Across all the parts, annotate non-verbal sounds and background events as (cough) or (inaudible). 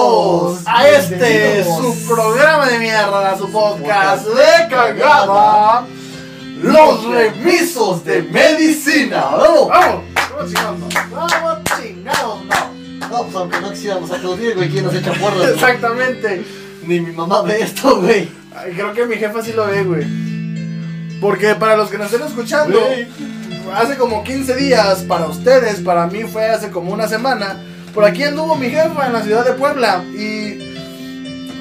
Bienvenidos a este su programa de mierda, su podcast de cagada, Los Remisos de Medicina. ¡Vamos! ¡Vamos! ¡Vamos chingados! ¡Vamos chingados! No. No, pues aunque no quisiéramos aplaudir, güey, ¿quién nos echa porras? güey? Exactamente. Ni mi mamá ve esto, güey. Ay, Creo que mi jefa sí lo ve, güey. Porque para los que nos estén escuchando, Güey. hace como 15 días, para ustedes, para mí fue hace como una semana, por aquí anduvo mi jefa en la ciudad de Puebla y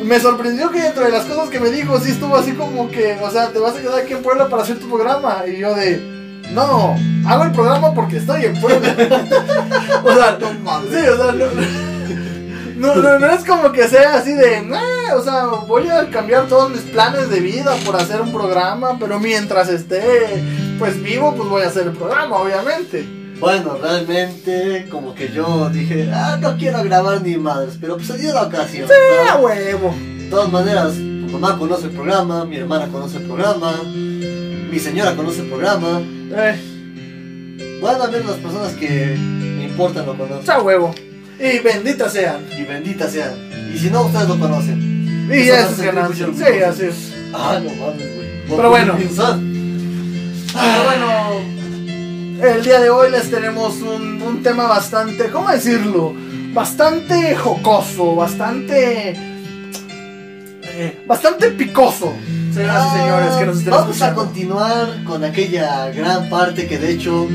me sorprendió que dentro de las cosas que me dijo, sí estuvo así como que, o sea, te vas a quedar aquí en Puebla para hacer tu programa. Y yo de, no, hago el programa porque estoy en Puebla. (laughs) o sea, No mames. Sí, o sea, no, no, no, no es como que sea así de, "Nah", o sea, voy a cambiar todos mis planes de vida por hacer un programa, pero mientras esté, pues vivo, pues voy a hacer el programa, obviamente. Bueno, realmente, como que yo dije, ah, no quiero grabar ni madres, pero pues se dio la ocasión. ¡Ah, ¿no? huevo! De todas maneras, mi mamá conoce el programa, mi hermana conoce el programa, mi señora conoce el programa. Eh, Bueno, al menos las personas que me importan lo conocen. ¡ah, huevo! Y benditas sean. Y benditas sean. Y si no, ustedes lo conocen. Y nos es ganancia. Sí, así es. Ah, no mames, güey. Pero bueno. Pensar. Pero bueno, el día de hoy les tenemos un, un tema bastante, ¿cómo decirlo? Bastante jocoso, bastante... eh, bastante picoso, señoras y señores que nos estén Vamos a continuar con aquella gran parte que de hecho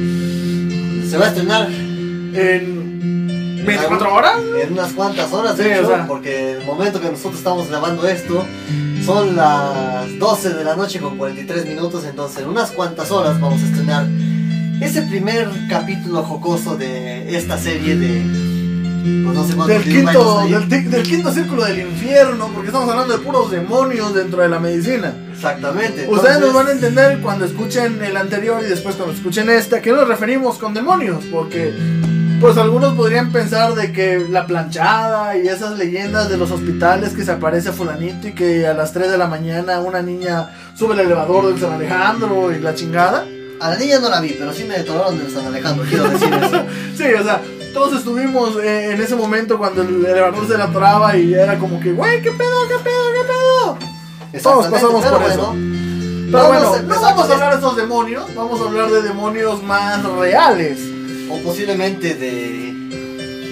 se va a estrenar En 24 horas. en unas cuantas horas, de Sí, hecho, o sea. porque el momento que nosotros estamos grabando esto son las 12 de la noche con 43 minutos, entonces en unas cuantas horas vamos a estrenar ese primer capítulo jocoso de esta serie de pues no sé cuántos Del quinto, del, del quinto círculo del infierno, porque estamos hablando de puros demonios dentro de la medicina. Exactamente. Ustedes nos van a entender cuando escuchen el anterior y después cuando escuchen este, a qué nos referimos con demonios, porque pues algunos podrían pensar de que la planchada y esas leyendas de los hospitales que se aparece fulanito y que a las 3 de la mañana una niña sube el elevador del San Alejandro y la chingada. A la niña no la vi, pero sí me detonaron del San Alejandro, quiero decir eso. (laughs) Sí, o sea, todos estuvimos eh, en ese momento cuando el elevador se la atoraba y era como que, güey, ¿qué pedo, qué pedo, qué pedo? Todos pasamos por eso. Pero bueno, no empezar vamos a hablar de esos demonios, vamos a hablar de demonios más reales. O posiblemente de...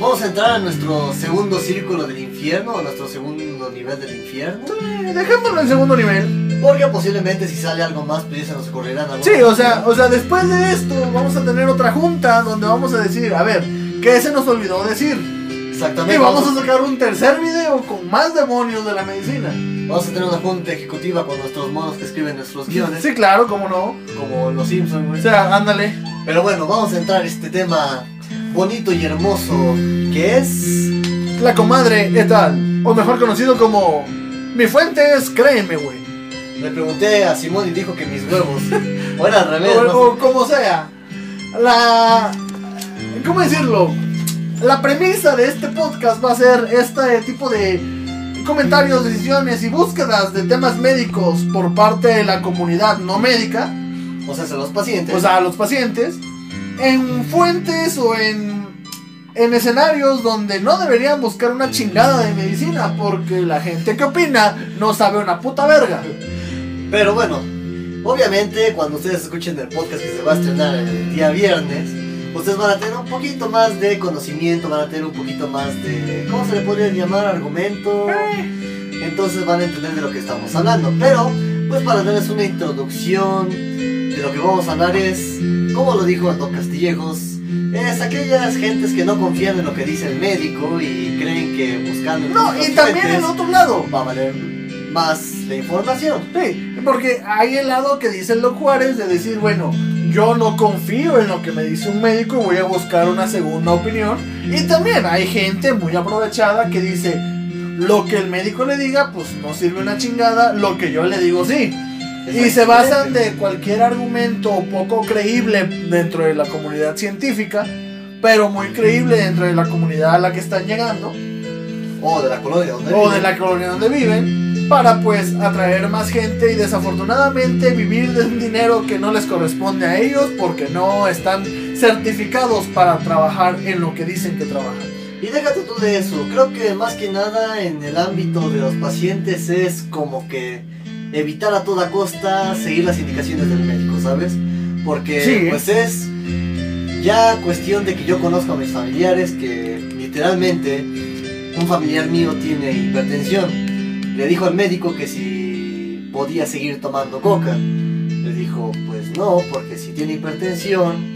Vamos a entrar a nuestro segundo círculo del infierno, a nuestro segundo nivel del infierno. Eh, Dejémoslo en segundo nivel. Porque posiblemente si sale algo más, pues ya se nos ocurrirán algunas Sí, o sea, o sea, después de esto vamos a tener otra junta donde vamos a decir, a ver, ¿qué se nos olvidó decir? Exactamente. Y vamos a sacar un tercer video con más demonios de la medicina. vamos a tener una junta ejecutiva con nuestros monos que escriben nuestros guiones. Sí, claro, cómo no. Como los Simpsons, O güey. sea, ándale. Pero bueno, vamos a entrar a este tema bonito y hermoso que es... La comadre et al, o mejor conocido como Mi fuente es créeme, güey. Le pregunté a Simón y dijo que mis huevos. (laughs) O era al revés, O, no sé. como sea. La. ¿Cómo decirlo? La premisa de este podcast va a ser este tipo de comentarios, decisiones y búsquedas de temas médicos por parte de la comunidad no médica, O sea, son los pacientes. o sea, los pacientes, en fuentes o en, en escenarios donde no deberían buscar una chingada de medicina porque la gente que opina no sabe una puta verga. Pero bueno, obviamente cuando ustedes escuchen el podcast que se va a estrenar el día viernes, ustedes van a tener un poquito más de conocimiento, van a tener un poquito más de, ¿cómo se le podría llamar? Argumento. Entonces van a entender de lo que estamos hablando. Pero, pues para darles una introducción de lo que vamos a hablar es, como lo dijo Aldo Castillejos, es aquellas gentes que no confían en lo que dice el médico y creen que buscando No, y también el otro lado. va a valer más la información. Sí, porque hay el lado que dice el Doc Juárez de decir, bueno, yo no confío en lo que me dice un médico y voy a buscar una segunda opinión. Y también hay gente muy aprovechada que dice, lo que el médico le diga, pues no sirve una chingada, lo que yo le digo sí. Y se basan de cualquier argumento poco creíble dentro de la comunidad científica, pero muy creíble dentro de la comunidad a la que están llegando O de la colonia donde o viven. de la colonia donde viven para pues atraer más gente y desafortunadamente vivir de un dinero que no les corresponde a ellos porque no están certificados para trabajar en lo que dicen que trabajan. Y déjate tú de eso, creo que más que nada en el ámbito de los pacientes es como que evitar a toda costa seguir las indicaciones del médico, ¿sabes? Porque Sí. pues es ya cuestión de que yo conozco a mis familiares que literalmente un familiar mío tiene hipertensión. Le dijo al médico que si podía seguir tomando coca. Le dijo, pues no, porque si tiene hipertensión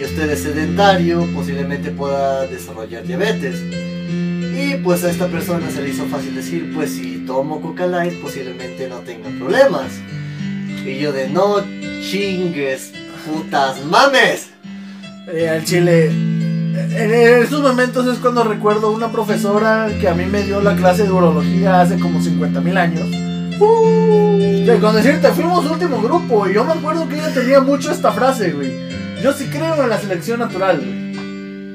y usted es sedentario, posiblemente pueda desarrollar diabetes. Y pues a esta persona se le hizo fácil decir, pues si tomo Coca Light posiblemente no tenga problemas. Y yo de no chingues, putas mames. Eh, al chile. En estos momentos es cuando recuerdo una profesora que a mí me dio la clase de urología hace como 50 mil años. Que con decirte, fuimos último grupo y yo me acuerdo que ella tenía mucho esta frase, güey. Yo sí creo en la selección natural, güey.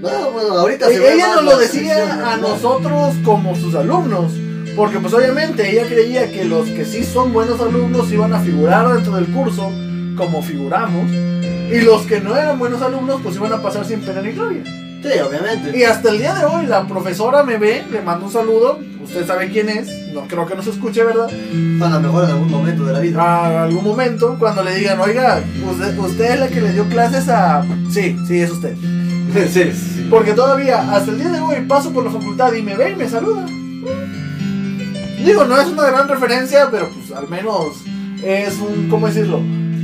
No, bueno, ahorita se ve E-, Ella más nos lo decía a nosotros como sus alumnos. Porque pues obviamente ella creía que los que sí son buenos alumnos iban a figurar dentro del curso como figuramos. Y los que no eran buenos alumnos pues iban a pasar sin pena ni gloria. Sí, obviamente. Y hasta el día de hoy la profesora me ve, le mando un saludo. Usted sabe quién es. No creo que nos escuche, ¿verdad? A lo mejor en algún momento de la vida. A algún momento cuando le digan, oiga, usted, usted es la que le dio clases a... Sí, sí, es usted. Sí, sí. Porque todavía, hasta el día de hoy, paso por la facultad y me ve y me saluda. Digo, no es una gran referencia, pero pues al menos es un, ¿cómo decirlo?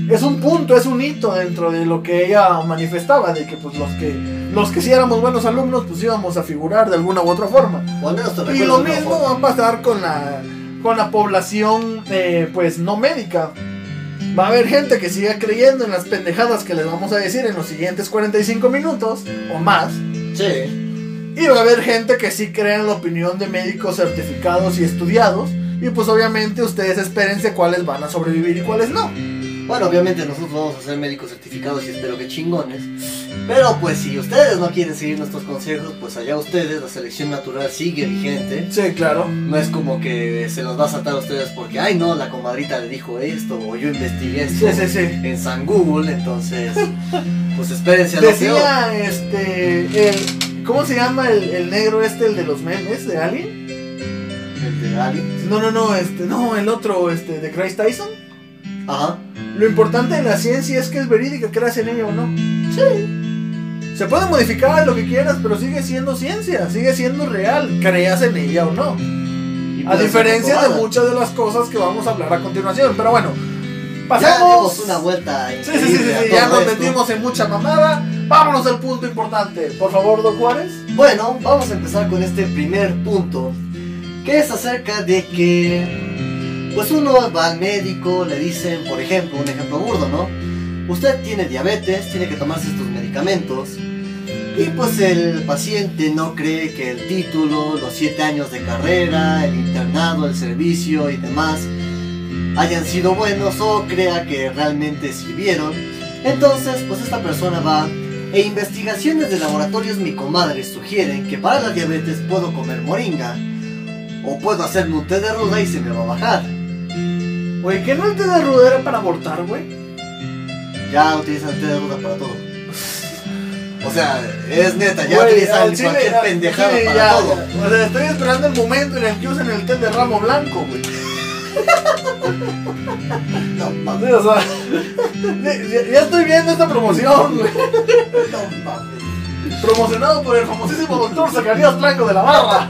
Es un punto, es un hito dentro de lo que ella manifestaba, de que pues los que, los que sí éramos buenos alumnos, pues íbamos a figurar de alguna u otra forma. Y lo mismo va a pasar con la, con la población, eh, pues no médica. Va a haber gente que siga creyendo en las pendejadas que les vamos a decir en los siguientes 45 minutos o más. Sí. Y va a haber gente que sí cree en la opinión de médicos certificados y estudiados. Y pues obviamente ustedes espérense cuáles van a sobrevivir y cuáles no. Bueno, obviamente nosotros vamos a ser médicos certificados y espero que chingones. Pero pues si ustedes no quieren seguir nuestros consejos, pues allá ustedes, la selección natural sigue vigente. Sí, claro. No es como que se los va a saltar a ustedes porque, ay no, la comadrita le dijo esto o yo investigué esto Sí, sí, sí. en San Google, entonces pues espérense a lo peor. Decía este. El, ¿Cómo se llama el, el negro este, el de los memes de Alien? El de Ali. No, no, no, este, no, el otro, este, de Christ Tyson. Ajá. Lo importante de la ciencia es que es verídica, creas en ella o no. Sí. Se puede modificar lo que quieras, pero sigue siendo ciencia, sigue siendo real, creas en ella o no. A diferencia de muchas de las cosas que vamos a hablar a continuación. Pero bueno, Ya pasemos. dimos una vuelta Sí, sí, sí, sí, ya nos esto. metimos en mucha mamada. Vámonos al punto importante. Por favor, Doc Juárez. Bueno, vamos a empezar con este primer punto, que es acerca de que, pues uno va al médico, le dicen, por ejemplo, un ejemplo burdo, ¿no? Usted tiene diabetes, tiene que tomarse estos medicamentos, y pues el paciente no cree que el título, los siete años de carrera, el internado, el servicio y demás hayan sido buenos o crea que realmente sirvieron. Entonces, pues esta persona va e investigaciones de laboratorios mi comadre sugieren que para la diabetes puedo comer moringa o puedo hacerme un té de ruda y se me va a bajar. Güey, ¿qué no el té de rudera para abortar, güey? Ya utilizan té de ruda para todo. O sea, es neta, ya Güey, utilizan chile, cualquier al pendejada chile, para ya, todo. ya. O sea, estoy esperando el momento en el que usen el té de ramo blanco, güey. (laughs) No Sí, mames, o sea, ya, ya estoy viendo esta promoción, güey. no mames. Promocionado por el famosísimo doctor Zacarías Blanco de la Barra.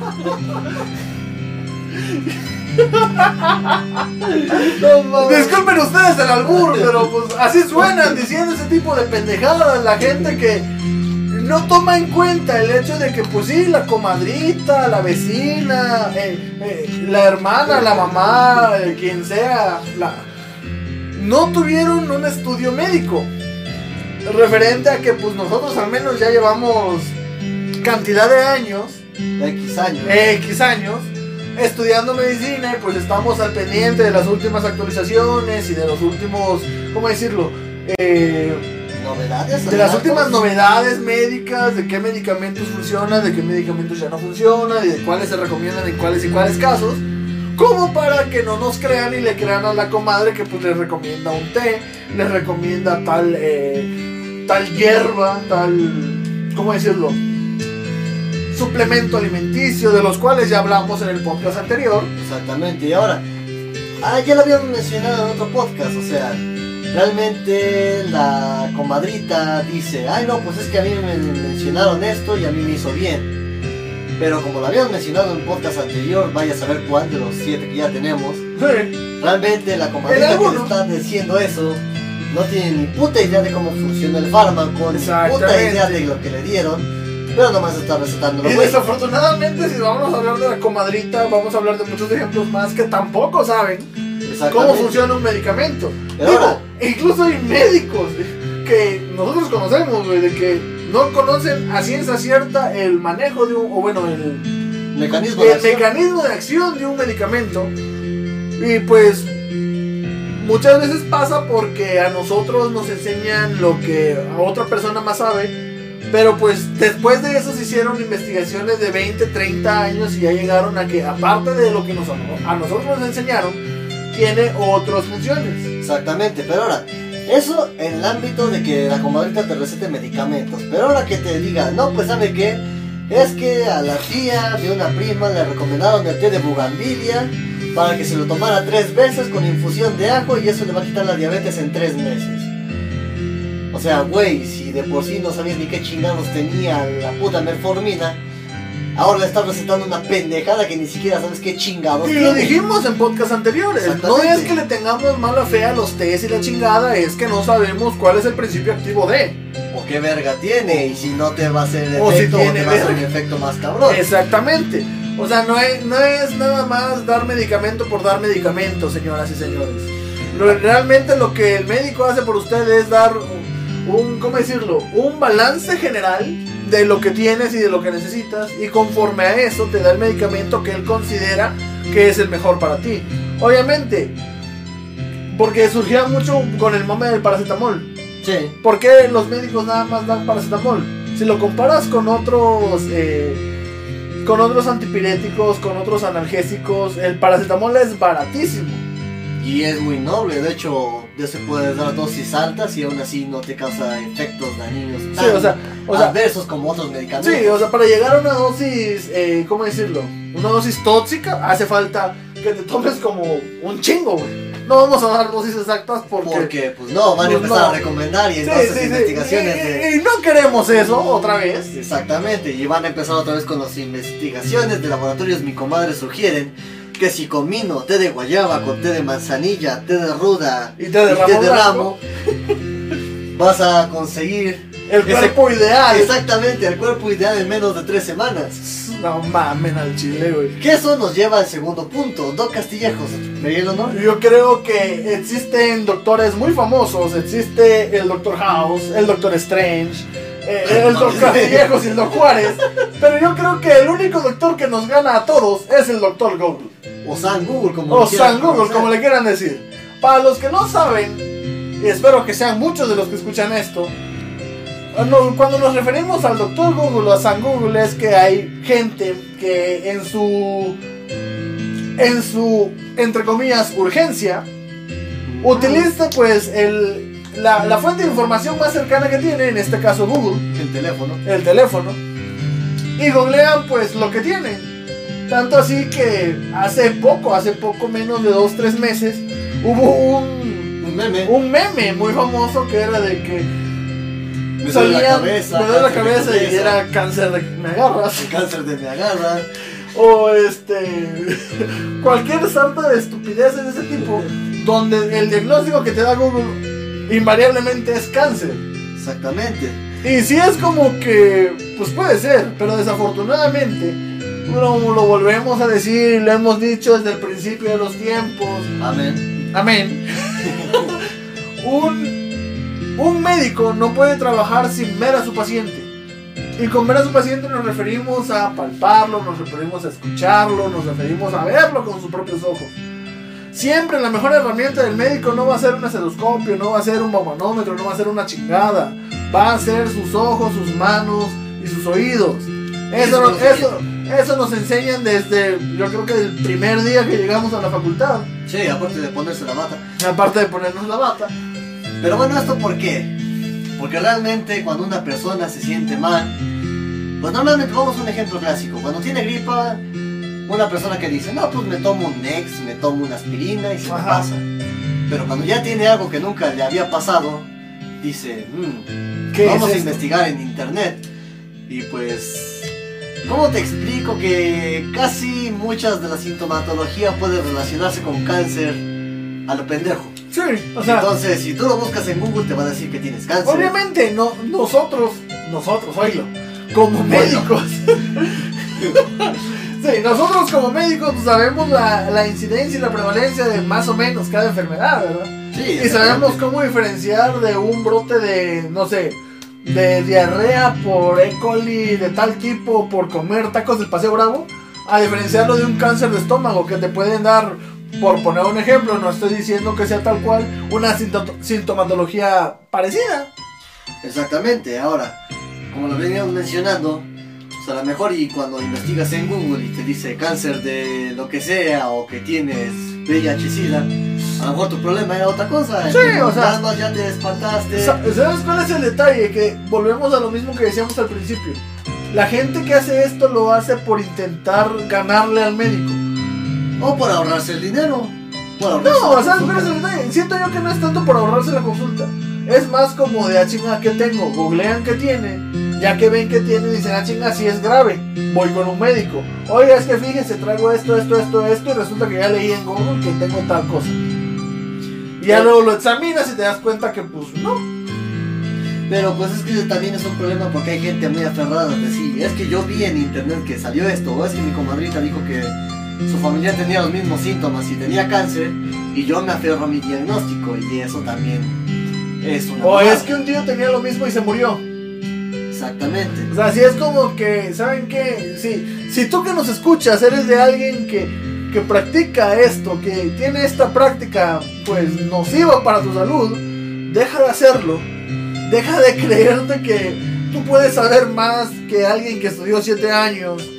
No. Disculpen ustedes el albur, pero pues así suenan diciendo ese tipo de pendejadas. La gente que no toma en cuenta el hecho de que, pues sí, la comadrita, la vecina, eh, eh, la hermana, la mamá, eh, quien sea, la... no tuvieron un estudio médico referente a que, pues nosotros al menos ya llevamos cantidad de años X años. X años estudiando medicina y pues estamos al pendiente de las últimas actualizaciones y de los últimos, ¿cómo decirlo? Eh, Novedades. de las últimas novedades médicas, de qué medicamentos funcionan, de qué medicamentos ya no funcionan y de cuáles se recomiendan en cuáles y cuáles casos. Como para que no nos crean y le crean a la comadre que pues les recomienda un té, les recomienda tal, eh, tal hierba, tal, ¿cómo decirlo? Suplemento alimenticio, de los cuales ya hablamos en el podcast anterior. Exactamente, y ahora, ah, ya lo habíamos mencionado en otro podcast, o sea, realmente la comadrita dice, ay no, pues es que a mí me mencionaron esto y a mí me hizo bien. Pero como lo habíamos mencionado en un podcast anterior, vaya a saber cuál de los siete que ya tenemos, Sí. realmente la ¿En comadrita que le está diciendo eso no tiene ni puta idea de cómo funciona el fármaco, ni puta idea de lo que le dieron, pero nomás está recetándolo. Y desafortunadamente, si vamos a hablar de la comadrita, vamos a hablar de muchos ejemplos más que tampoco saben cómo funciona un medicamento. Pero Digo, ahora- incluso hay médicos que nosotros conocemos, güey, de que no conocen a ciencia cierta el manejo de un, o bueno, el, Mecanismo de el acción. mecanismo de acción de un medicamento. Y pues muchas veces pasa porque a nosotros nos enseñan lo que a otra persona más sabe. Pero pues después de eso se hicieron investigaciones de 20, 30 años y ya llegaron a que aparte de lo que nos, a nosotros nos enseñaron, tiene otras funciones. Exactamente, pero ahora, eso en el ámbito de que la comadrita te recete medicamentos, pero ahora que te diga, no, pues sabe qué, es que a la tía de una prima le recomendaron el té de bugambilia para que se lo tomara tres veces con infusión de ajo y eso le va a quitar la diabetes en tres meses. O sea, güey, si de por sí no sabías ni qué chingados tenía la puta metformina, ahora le estás recetando una pendejada que ni siquiera sabes qué chingados Y lo dijimos en podcast anteriores. No es que le tengamos mala fe a los test y la chingada, es que no sabemos cuál es el principio activo de. o qué verga tiene y si no te va a hacer O si efecto o, tiene te va a hacer un efecto más cabrón. Exactamente. O sea, no es, no es nada más dar medicamento por dar medicamento, señoras y señores. Realmente lo que el médico hace por usted es dar un, ¿cómo decirlo? Un balance general de lo que tienes y de lo que necesitas y conforme a eso te da el medicamento que él considera que es el mejor para ti. Obviamente, porque surgía mucho con el mame del paracetamol. Sí, ¿Por qué los médicos nada más dan paracetamol? Si lo comparas con otros, eh, con otros antipiréticos, con otros analgésicos, el paracetamol es baratísimo. y es muy noble, de hecho, se puede dar dosis altas y aún así no te causa efectos dañinos Sí, o sea, o sea, adversos como otros medicamentos. sí, o sea, para llegar a una dosis, eh, ¿cómo decirlo? Una dosis tóxica, hace falta que te tomes como un chingo, güey. No vamos a dar dosis exactas porque... Porque, pues no, van a empezar no. a recomendar y entonces sí, sí. investigaciones Y- de... y- no queremos eso otra vez. Exactamente, y van a empezar otra vez con las investigaciones de laboratorios. Mi comadre sugieren que si combino té de guayaba con té de manzanilla, té de ruda Y té de y ramo té de blanco. ramo, vas a conseguir El Ese- cuerpo ideal. exactamente el cuerpo ideal en menos de tres semanas. No mamen al chile, güey. Que eso nos lleva al segundo punto. Dos Castillejos, ¿me el honor? Yo creo que existen doctores muy famosos. Existe el Doctor House, el Doctor Strange, eh, el Doctor Castillejos y el Doctor Juárez. Pero yo creo que el único doctor que nos gana a todos es el Doctor Google. O San Google, como O San Google, conocer. como le quieran decir. Para los que no saben, y espero que sean muchos de los que escuchan esto, no, cuando nos referimos al Doctor Google o a San Google es que hay gente que en su, en su, entre comillas, urgencia, utiliza pues el, la, la fuente de información más cercana que tiene, en este caso Google, El teléfono. el teléfono, y googlean pues lo que tienen. Tanto así que hace poco, hace poco menos de 2-3 meses, hubo un, Un meme. un meme muy famoso que era de que me duele la cabeza. me duele la cáncer de cabeza y era cáncer de me agarras. (laughs) Cáncer de me agarra. O este. (laughs) cualquier sarta de estupideces de ese tipo. Donde el diagnóstico que te da Google invariablemente es cáncer. Exactamente. Y si es como que. Pues puede ser, pero desafortunadamente. Lo, lo volvemos a decir, lo hemos dicho desde el principio de los tiempos. Amén. Amén. (laughs) un, un médico no puede trabajar sin ver a su paciente. Y con ver a su paciente nos referimos a palparlo, nos referimos a escucharlo, nos referimos a verlo con sus propios ojos. Siempre la mejor herramienta del médico no va a ser un estetoscopio, no va a ser un baumanómetro, no va a ser una chingada. Va a ser sus ojos, sus manos y sus oídos. Eso, no- eso, eso nos enseñan desde, yo creo que el primer día que llegamos a la facultad. Sí, aparte de ponerse la bata. Aparte de ponernos la bata. Pero bueno, ¿esto por qué? Porque realmente cuando una persona se siente mal, Pues normalmente vamos a un ejemplo clásico. Cuando tiene gripa, una persona que dice, no, pues me tomo un Nex, me tomo una aspirina y se me pasa. Pero cuando ya tiene algo que nunca le había pasado, dice, "Mm, ¿Qué vamos es a investigar en internet. Y pues, ¿cómo te explico que casi muchas de la sintomatología puede relacionarse con cáncer a lo pendejo? Sí, o sea, Entonces, si tú lo buscas en Google, te va a decir que tienes cáncer. obviamente no, nosotros, nosotros, oílo, como médicos. (laughs) sí, nosotros como médicos pues, sabemos la, la incidencia y la prevalencia de más o menos cada enfermedad, ¿verdad? Sí, Y sabemos cómo diferenciar de un brote de, no sé, de diarrea por E. coli de tal tipo por comer tacos del Paseo Bravo, a diferenciarlo de un cáncer de estómago que te pueden dar, por poner un ejemplo, no estoy diciendo que sea tal cual, una sinto- sintomatología parecida. Exactamente, ahora, como lo veníamos mencionando, pues a lo mejor y cuando investigas en Google y te dice cáncer de lo que sea o que tienes VIH-Sida, a lo mejor tu problema era otra cosa. Sí, o sea- ya te espantaste. Sa- ¿Sabes cuál es el detalle? Que volvemos a lo mismo que decíamos al principio. La gente que hace esto lo hace por intentar ganarle al médico. O por ahorrarse el dinero. Por No, ¿sabes cuál consulta. es el detalle? Siento yo que no es tanto por ahorrarse la consulta. Es más como de, ah, chinga, ¿qué tengo? Googlean qué tiene. Ya que ven que tiene, dicen, ah, chinga, si es grave. Voy con un médico. Oiga, es que fíjense, traigo esto, esto, esto, esto. Y resulta que ya leí en Google que tengo tal cosa. Y ya luego lo examinas y te das cuenta que, pues, no. Pero pues es que también es un problema porque hay gente muy aferrada de sí. Es que yo vi en internet que salió esto, o es que mi comadrita dijo que su familia tenía los mismos síntomas y tenía cáncer, y yo me aferro a mi diagnóstico, y eso también es una. O es que un tío tenía lo mismo y se murió. Exactamente. O sea, si es como que, ¿saben qué? Si, si tú que nos escuchas eres de alguien que, que practica esto, que tiene esta práctica, pues, nociva para tu salud, deja de hacerlo. Deja de (laughs) creerte que tú puedes saber más que alguien que estudió 7 años,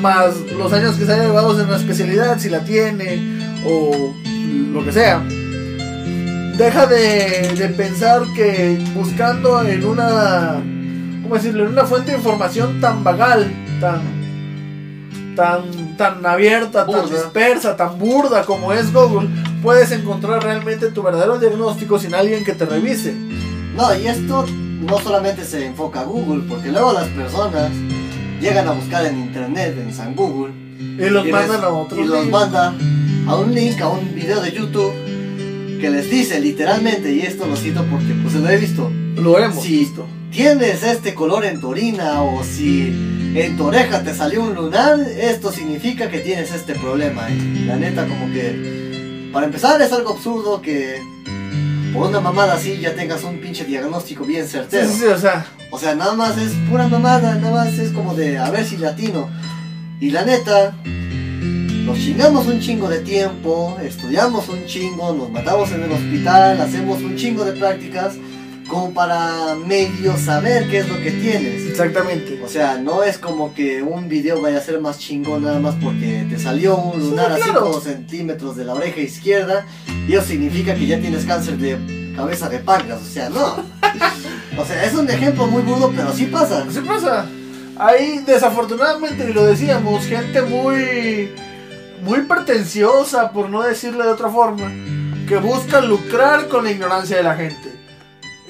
más los años que se haya llevado en una especialidad, si la tiene, o lo que sea. Deja de, de pensar que buscando en una ¿cómo decirlo? En una fuente de información tan vagal, tan, tan, tan abierta, tan dispersa, tan burda como es Google, puedes encontrar realmente tu verdadero diagnóstico sin alguien que te revise. No, y esto no solamente se enfoca a Google, porque luego las personas llegan a buscar en internet, en San Google, Y los y mandan les- a otros. y los links. manda a un link, a un video de YouTube que les dice literalmente, y esto lo cito porque pues lo he visto, Lo hemos visto. tienes este color en tu orina o si en tu oreja te salió un lunar, esto significa que tienes este problema. Y la neta como que, para empezar es algo absurdo que por una mamada así ya tengas un pinche diagnóstico bien Sí, certero. sí, sí, o sea, O sea, nada más es pura mamada, nada más es como de a ver si latino. Y la neta, nos chingamos un chingo de tiempo, estudiamos un chingo, nos matamos en el hospital, hacemos un chingo de prácticas como para medio saber qué es lo que tienes. exactamente. O sea, no es como que un video vaya a ser más chingón nada más porque te salió un lunar Sí, a claro. 5 centímetros de la oreja izquierda y eso significa que ya tienes cáncer de cabeza de páncreas. O sea, no. O sea, es un ejemplo muy burdo, pero sí pasa. Así pasa. Hay desafortunadamente, y lo decíamos, gente muy, muy pretenciosa, por no decirle de otra forma, que busca lucrar con la ignorancia de la gente.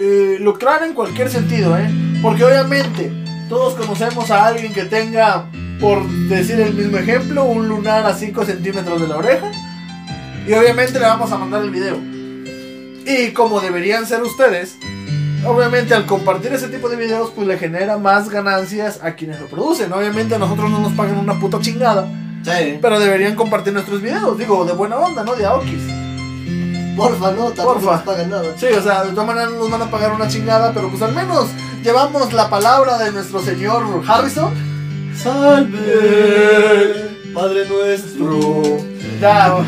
Eh, lucrar en cualquier sentido, ¿eh? Porque obviamente todos conocemos a alguien que tenga, por decir el mismo ejemplo, un lunar a 5 centímetros de la oreja. Y obviamente le vamos a mandar el video. Y como deberían ser ustedes, obviamente al compartir ese tipo de videos, pues le genera más ganancias a quienes lo producen. Obviamente a nosotros no nos pagan una puta chingada, Sí. pero deberían compartir nuestros videos, digo, de buena onda, ¿no? De Aokis. Porfa, no, tampoco Porfa. nos pagan nada. Sí, o sea, de todas maneras no nos van a pagar una chingada, pero pues al menos llevamos la palabra de nuestro señor Harrison. Salve, Padre nuestro. Ya. (laughs)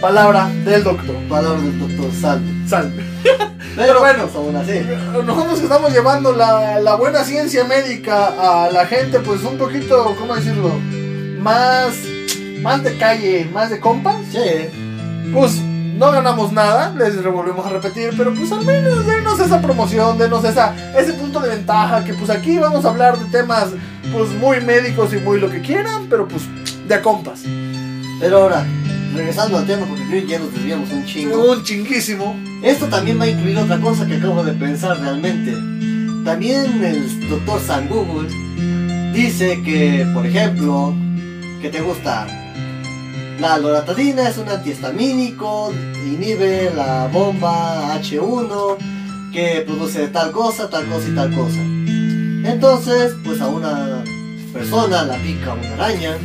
palabra del doctor. Palabra del doctor, salve. Salve. (laughs) Pero bueno. bueno, aún así. Nosotros que estamos llevando la, la buena ciencia médica a la gente, pues un poquito, ¿cómo decirlo? Más, más de calle, más de compas. Sí. Pues No ganamos nada, les volvemos a repetir, pero pues al menos denos esa promoción, denos esa, ese punto de ventaja, que pues aquí vamos a hablar de temas pues muy médicos y muy lo que quieran, pero pues de a compas. Pero ahora, regresando al tema, porque creo que ya nos desviamos un chingo. Un chinguísimo. Esto también va a incluir otra cosa que acabo de pensar realmente. También el doctor San Google dice que, por ejemplo, que te gusta la loratadina, es un antihistamínico, inhibe la bomba H1 que produce tal cosa, tal cosa y tal cosa. Entonces, pues a una persona la pica una araña.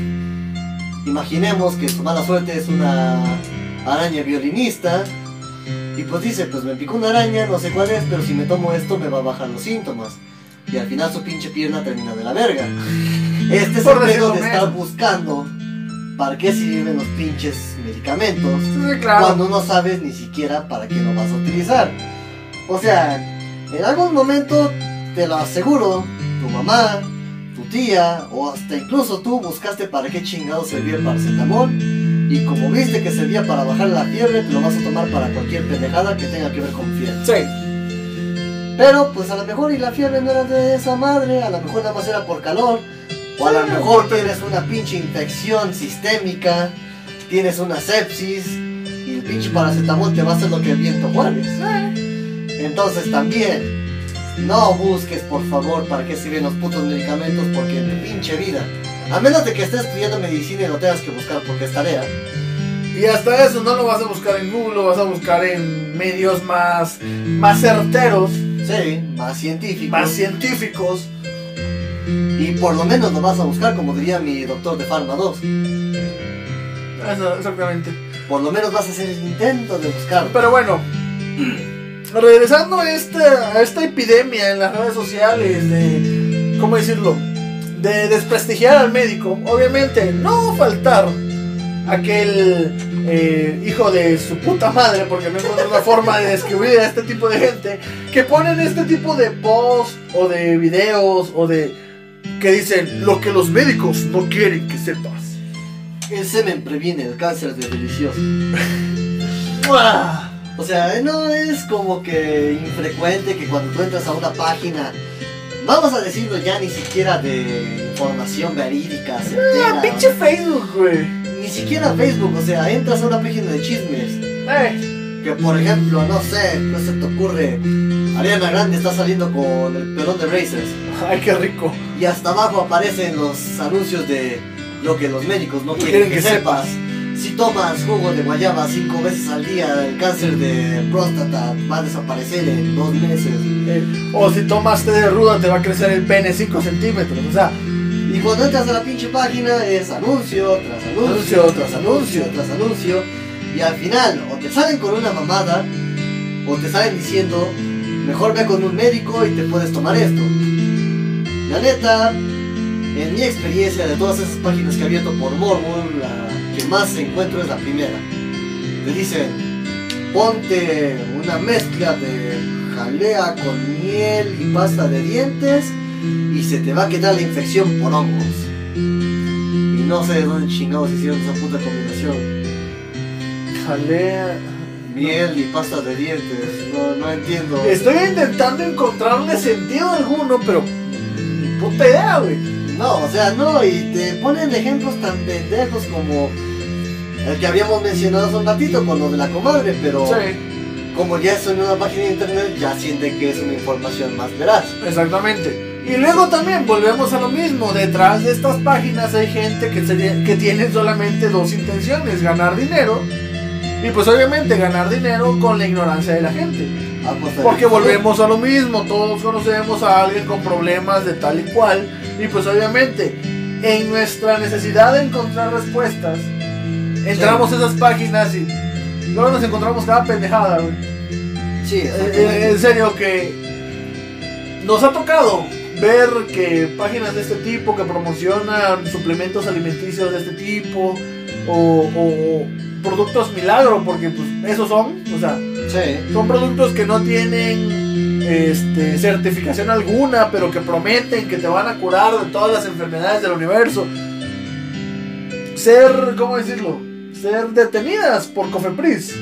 Imaginemos que su mala suerte es una araña violinista. Y pues dice, pues me picó una araña, no sé cuál es, pero si me tomo esto me va a bajar los síntomas. Y al final su pinche pierna termina de la verga. Este es Por el pedo de estar buscando para qué sirven los pinches medicamentos Sí, claro. cuando no sabes ni siquiera para qué lo vas a utilizar. O sea, en algún momento, te lo aseguro, tu mamá, tu tía o hasta incluso tú buscaste para qué chingado servía el paracetamol y como viste que servía para bajar la fiebre, te lo vas a tomar para cualquier pendejada que tenga que ver con fiebre. Sí. Pero pues a lo mejor y la fiebre no era de esa madre, a lo mejor nada más era por calor, o a lo mejor tienes una pinche infección sistémica, tienes una sepsis y el pinche paracetamol te va a hacer lo que el viento Juárez. Entonces también, no busques por favor para qué sirven los putos medicamentos porque en tu pinche vida, a menos de que estés estudiando medicina y lo tengas que buscar porque es tarea, Y hasta eso no lo vas a buscar en Google, lo vas a buscar en medios más, más certeros, sí, más científico. más científicos. Y por lo menos lo vas a buscar, como diría mi doctor de Pharma 2. Eso, exactamente. Por lo menos vas a hacer el intento de buscarlo. Pero bueno, regresando a esta, a esta epidemia en las redes sociales de, ¿cómo decirlo? De desprestigiar al médico, obviamente no faltar aquel eh, hijo de su puta madre, porque no encuentro otra forma de describir a este tipo de gente, que ponen este tipo de posts o de videos o de... que dicen lo que los médicos no quieren que sepas. El semen previene el cáncer de delicioso. (laughs) O sea, no es como que infrecuente que cuando tú entras a una página, vamos a decirlo ya ni siquiera de información verídica, certera, Ah, pinche Facebook, güey. ni siquiera Facebook, o sea, entras a una página de chismes, Eh, que por ejemplo, no sé, no se te ocurre, Ariana Grande está saliendo con el pelón de Racers, ay, qué rico. y hasta abajo aparecen los anuncios de lo que los médicos no quieren, que, sepas. Si tomas jugo de guayaba cinco veces al día, el cáncer de próstata va a desaparecer en dos meses. Eh, o si tomas té de ruda te va a crecer el pene 5 centímetros. O sea, Y cuando entras a la pinche página es anuncio tras anuncio, Anuncio, tras anuncio, tras anuncio. Y al final o te salen con una mamada o te salen diciendo, mejor ve con un médico y te puedes tomar esto. La neta, en mi experiencia de todas esas páginas que he abierto por morbo, la que más encuentro es la primera. Te dicen, ponte una mezcla de jalea con miel y pasta de dientes y se te va a quitar la infección por hongos. Y no sé de dónde chingados hicieron esa puta combinación. jalea. Miel y pasta de dientes, no, no entiendo. Estoy intentando encontrarle sentido alguno, pero ni puta idea, güey. No, o sea, no, y te ponen ejemplos tan pendejos como el que habíamos mencionado hace un ratito con lo de la comadre, pero como ya es en una página de internet, ya sienten que es una información más veraz. exactamente. Y luego también volvemos a lo mismo. Detrás de estas páginas hay gente que, sería- que tiene solamente dos intenciones: ganar dinero. Y pues obviamente ganar dinero con la ignorancia de la gente. Porque volvemos a lo mismo, todos conocemos a alguien con problemas de tal y cual. Y pues obviamente, en nuestra necesidad de encontrar respuestas, entramos a esas páginas y luego nos encontramos cada pendejada, güey. Sí, Eh, eh, en serio que nos ha tocado ver que páginas de este tipo que promocionan suplementos alimenticios de este tipo o, o productos milagro, porque pues esos son, o sea, Sí. son productos que no tienen este, certificación alguna, pero que prometen que te van a curar de todas las enfermedades del universo. Ser, ¿cómo decirlo? Ser detenidas por Cofepris.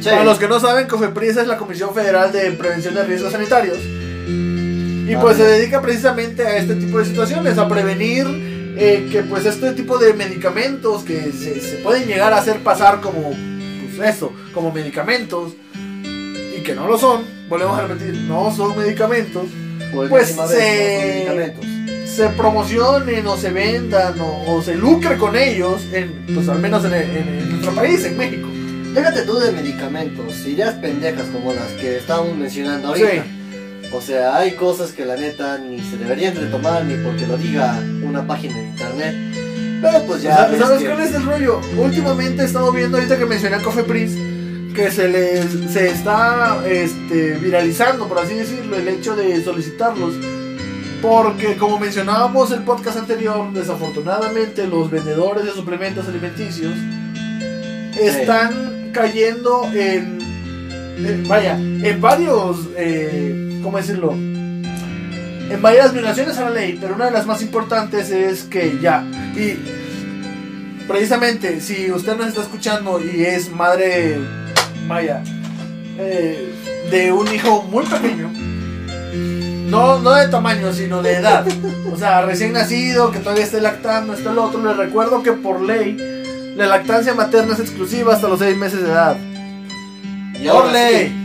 Sí. Para los que no saben, COFEPRIS es la Comisión Federal de Prevención de Riesgos Sanitarios. Y pues se dedica precisamente a este tipo de situaciones, a prevenir eh, que pues este tipo de medicamentos que se, se pueden llegar a hacer pasar como pues eso, como medicamentos y que no lo son, volvemos a repetir, no son medicamentos, Por Pues, se- medicamentos. se promocionen o se vendan o, o se lucre con ellos, en, pues al menos en, en- en nuestro país, en México. Déjate tú de medicamentos, ideas pendejas como las que estábamos mencionando ahorita. Sí. O sea, hay cosas que la neta ni se deberían de tomar ni porque lo diga una página de internet. Pero pues ya. ¿Sabes ves ¿sabes que- cuál es el rollo? Últimamente he estado viendo, ahorita que mencioné a Cofepris, que se les se está este, viralizando, por así decirlo, el hecho de solicitarlos. Porque como mencionábamos el podcast anterior, desafortunadamente los vendedores de suplementos alimenticios están cayendo en, en- vaya, en varios, eh, ¿cómo decirlo? En varias violaciones a la ley, pero una de las más importantes es que ya, y precisamente si usted nos está escuchando y es madre, vaya, eh, de un hijo muy pequeño, no, no de tamaño, sino de edad, o sea, recién nacido, que todavía esté lactando, esto, lo otro, le recuerdo que por ley, la lactancia materna es exclusiva hasta los 6 meses de edad. Y Por ley. sí,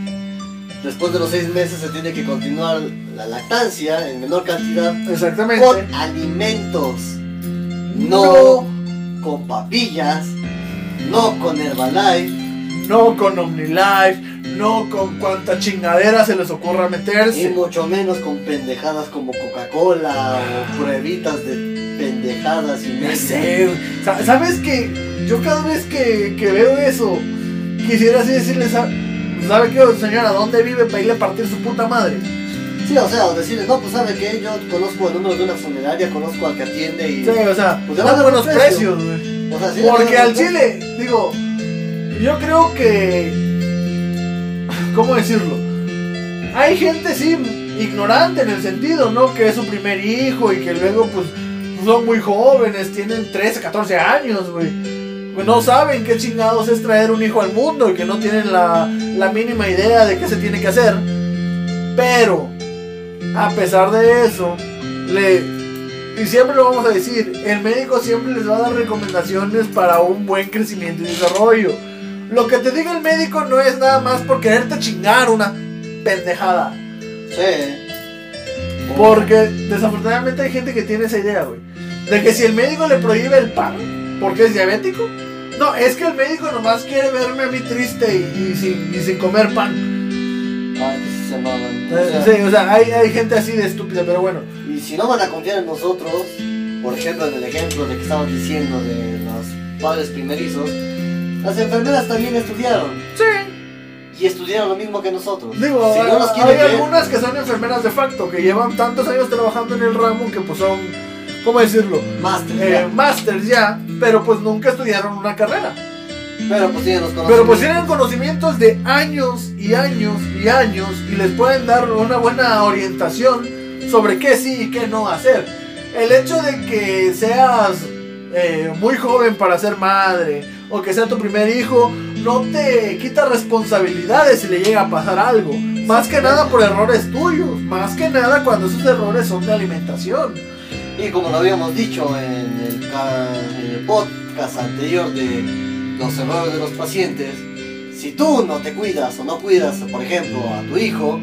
después de los seis meses se tiene que continuar la lactancia en menor cantidad Exactamente. con alimentos, no con papillas, no con Herbalife. No con OmniLife, no con cuanta chingadera se les ocurra Y meterse. mucho menos con pendejadas como Coca-Cola o pruebitas de pendejadas y media. sé, sa- ¿sabes que Yo cada vez que, que veo eso, quisiera así decirle, sa- ¿sabe qué, señora? ¿Dónde vive para irle a partir su puta madre? Sí, o sea, o decirles, no, pues sabe que yo conozco el número de una funeraria, conozco al que atiende y. Sí, o sea, Pues le van a buenos precios, güey. O sea, sí Porque al chile, digo, yo creo que. ¿Cómo decirlo? Hay gente, sí, ignorante en el sentido, ¿no? Que es su primer hijo y que luego, pues, son muy jóvenes, tienen 13, 14 años, güey. Pues no saben qué chingados es traer un hijo al mundo y que no tienen la, la mínima idea de qué se tiene que hacer. Pero, a pesar de eso, le. Y siempre lo vamos a decir, el médico siempre les va a dar recomendaciones para un buen crecimiento y desarrollo. Lo que te diga el médico no es nada más por quererte chingar una pendejada. Sí. Porque desafortunadamente hay gente que tiene esa idea, güey. De que si el médico le prohíbe el pan porque es diabético. No, es que el médico nomás quiere verme a mí triste y, y sin, y sin comer pan. Ay, se maman. O Eh, sea, sí, o sea, hay, hay gente así de estúpida, pero bueno. Y si no van a confiar en nosotros, por ejemplo, en el ejemplo de que estaban diciendo de los padres primerizos, las enfermeras también estudiaron. Sí. Y estudiaron lo mismo que nosotros. Digo, si no nos hay ver, algunas que son enfermeras de facto, que llevan tantos años trabajando en el ramo que pues son, ¿cómo decirlo? máster, Eh, ya. masters ya, pero pues nunca estudiaron una carrera. Pero pues tienen los Pero conocimientos. pues tienen conocimientos de años y años y años y les pueden dar una buena orientación sobre qué sí y qué no hacer. El hecho de que seas eh, muy joven para ser madre o que sea tu primer hijo no te quita responsabilidades si le llega a pasar algo. Más que nada por errores tuyos, más que nada cuando esos errores son de alimentación. Y como lo habíamos dicho en el, en el podcast anterior de los errores de los pacientes, si tú no te cuidas o no cuidas, por ejemplo, a tu hijo,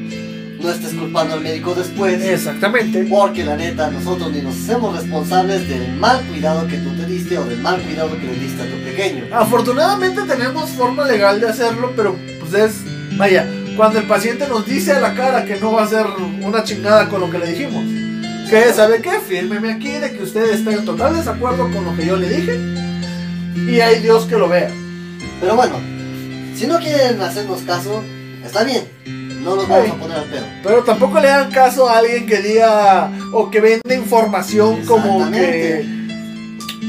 no estés culpando al médico después. Exactamente. Porque la neta, nosotros ni nos hacemos responsables del mal cuidado que tú te diste o del mal cuidado que le diste a tu pequeño. Afortunadamente tenemos forma legal de hacerlo, pero pues es, vaya, cuando el paciente nos dice a la cara que no va a hacer una chingada con lo que le dijimos. Que sabe qué, fírmeme aquí de que usted está en total desacuerdo con lo que yo le dije. Y hay Dios que lo vea. Pero bueno, si no quieren hacernos caso, está bien. No nos vamos Ay. a poner al pedo. Pero tampoco le hagan caso a alguien que diga o que vende información como que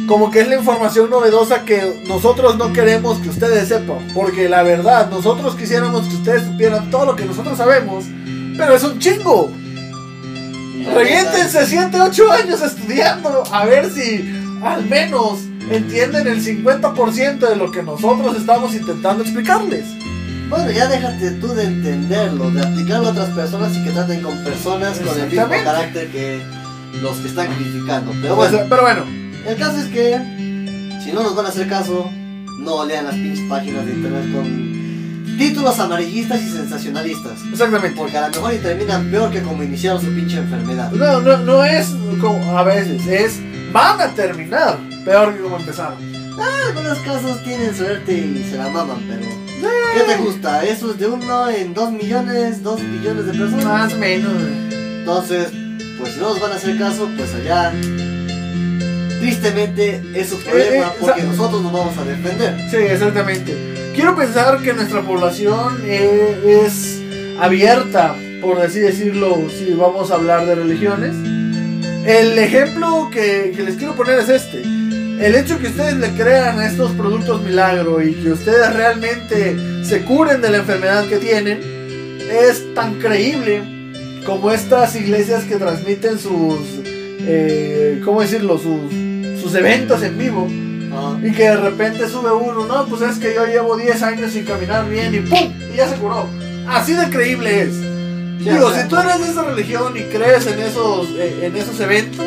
como que es la información novedosa que nosotros no queremos que ustedes sepan. Porque la verdad, nosotros quisiéramos que ustedes supieran todo lo que nosotros sabemos. Pero es un chingo. Reviéntense 7, 8 años estudiando. A ver si al menos entienden el 50% de lo que nosotros estamos intentando explicarles. Bueno, ya déjate tú de entenderlo, de aplicarlo a otras personas y que traten con personas con el mismo carácter que los que están criticando. Pero O bueno, sea, pero bueno, el caso es que si no nos van a hacer caso, no lean las pinches páginas de internet con títulos amarillistas y sensacionalistas. exactamente. Porque a lo mejor y terminan peor que como iniciaron su pinche enfermedad. No, no, no es como a veces, es van a terminar peor que como empezaron. En algunos casos tienen suerte y se la maman, pero ¿qué te gusta? ¿Eso es de uno en dos millones, dos billones de personas? Más o menos. güey. Entonces, pues si no nos van a hacer caso, pues allá. Tristemente es su problema Eh, eh, porque nosotros nos vamos a defender. Sí, exactamente. Quiero pensar que nuestra población eh, es abierta, por así decirlo, si vamos a hablar de religiones. El ejemplo que, les quiero poner es este. El hecho que ustedes le crean a estos productos milagro y que ustedes realmente se curen de la enfermedad que tienen es tan creíble como estas iglesias que transmiten sus, eh, ¿cómo decirlo? Sus, sus eventos en vivo. Y que de repente sube uno, no, pues es que yo llevo 10 años sin caminar bien y ¡pum! Y ya se curó. Así de creíble es. Digo, sea, si tú eres de esa religión y crees en esos, eh, en esos eventos,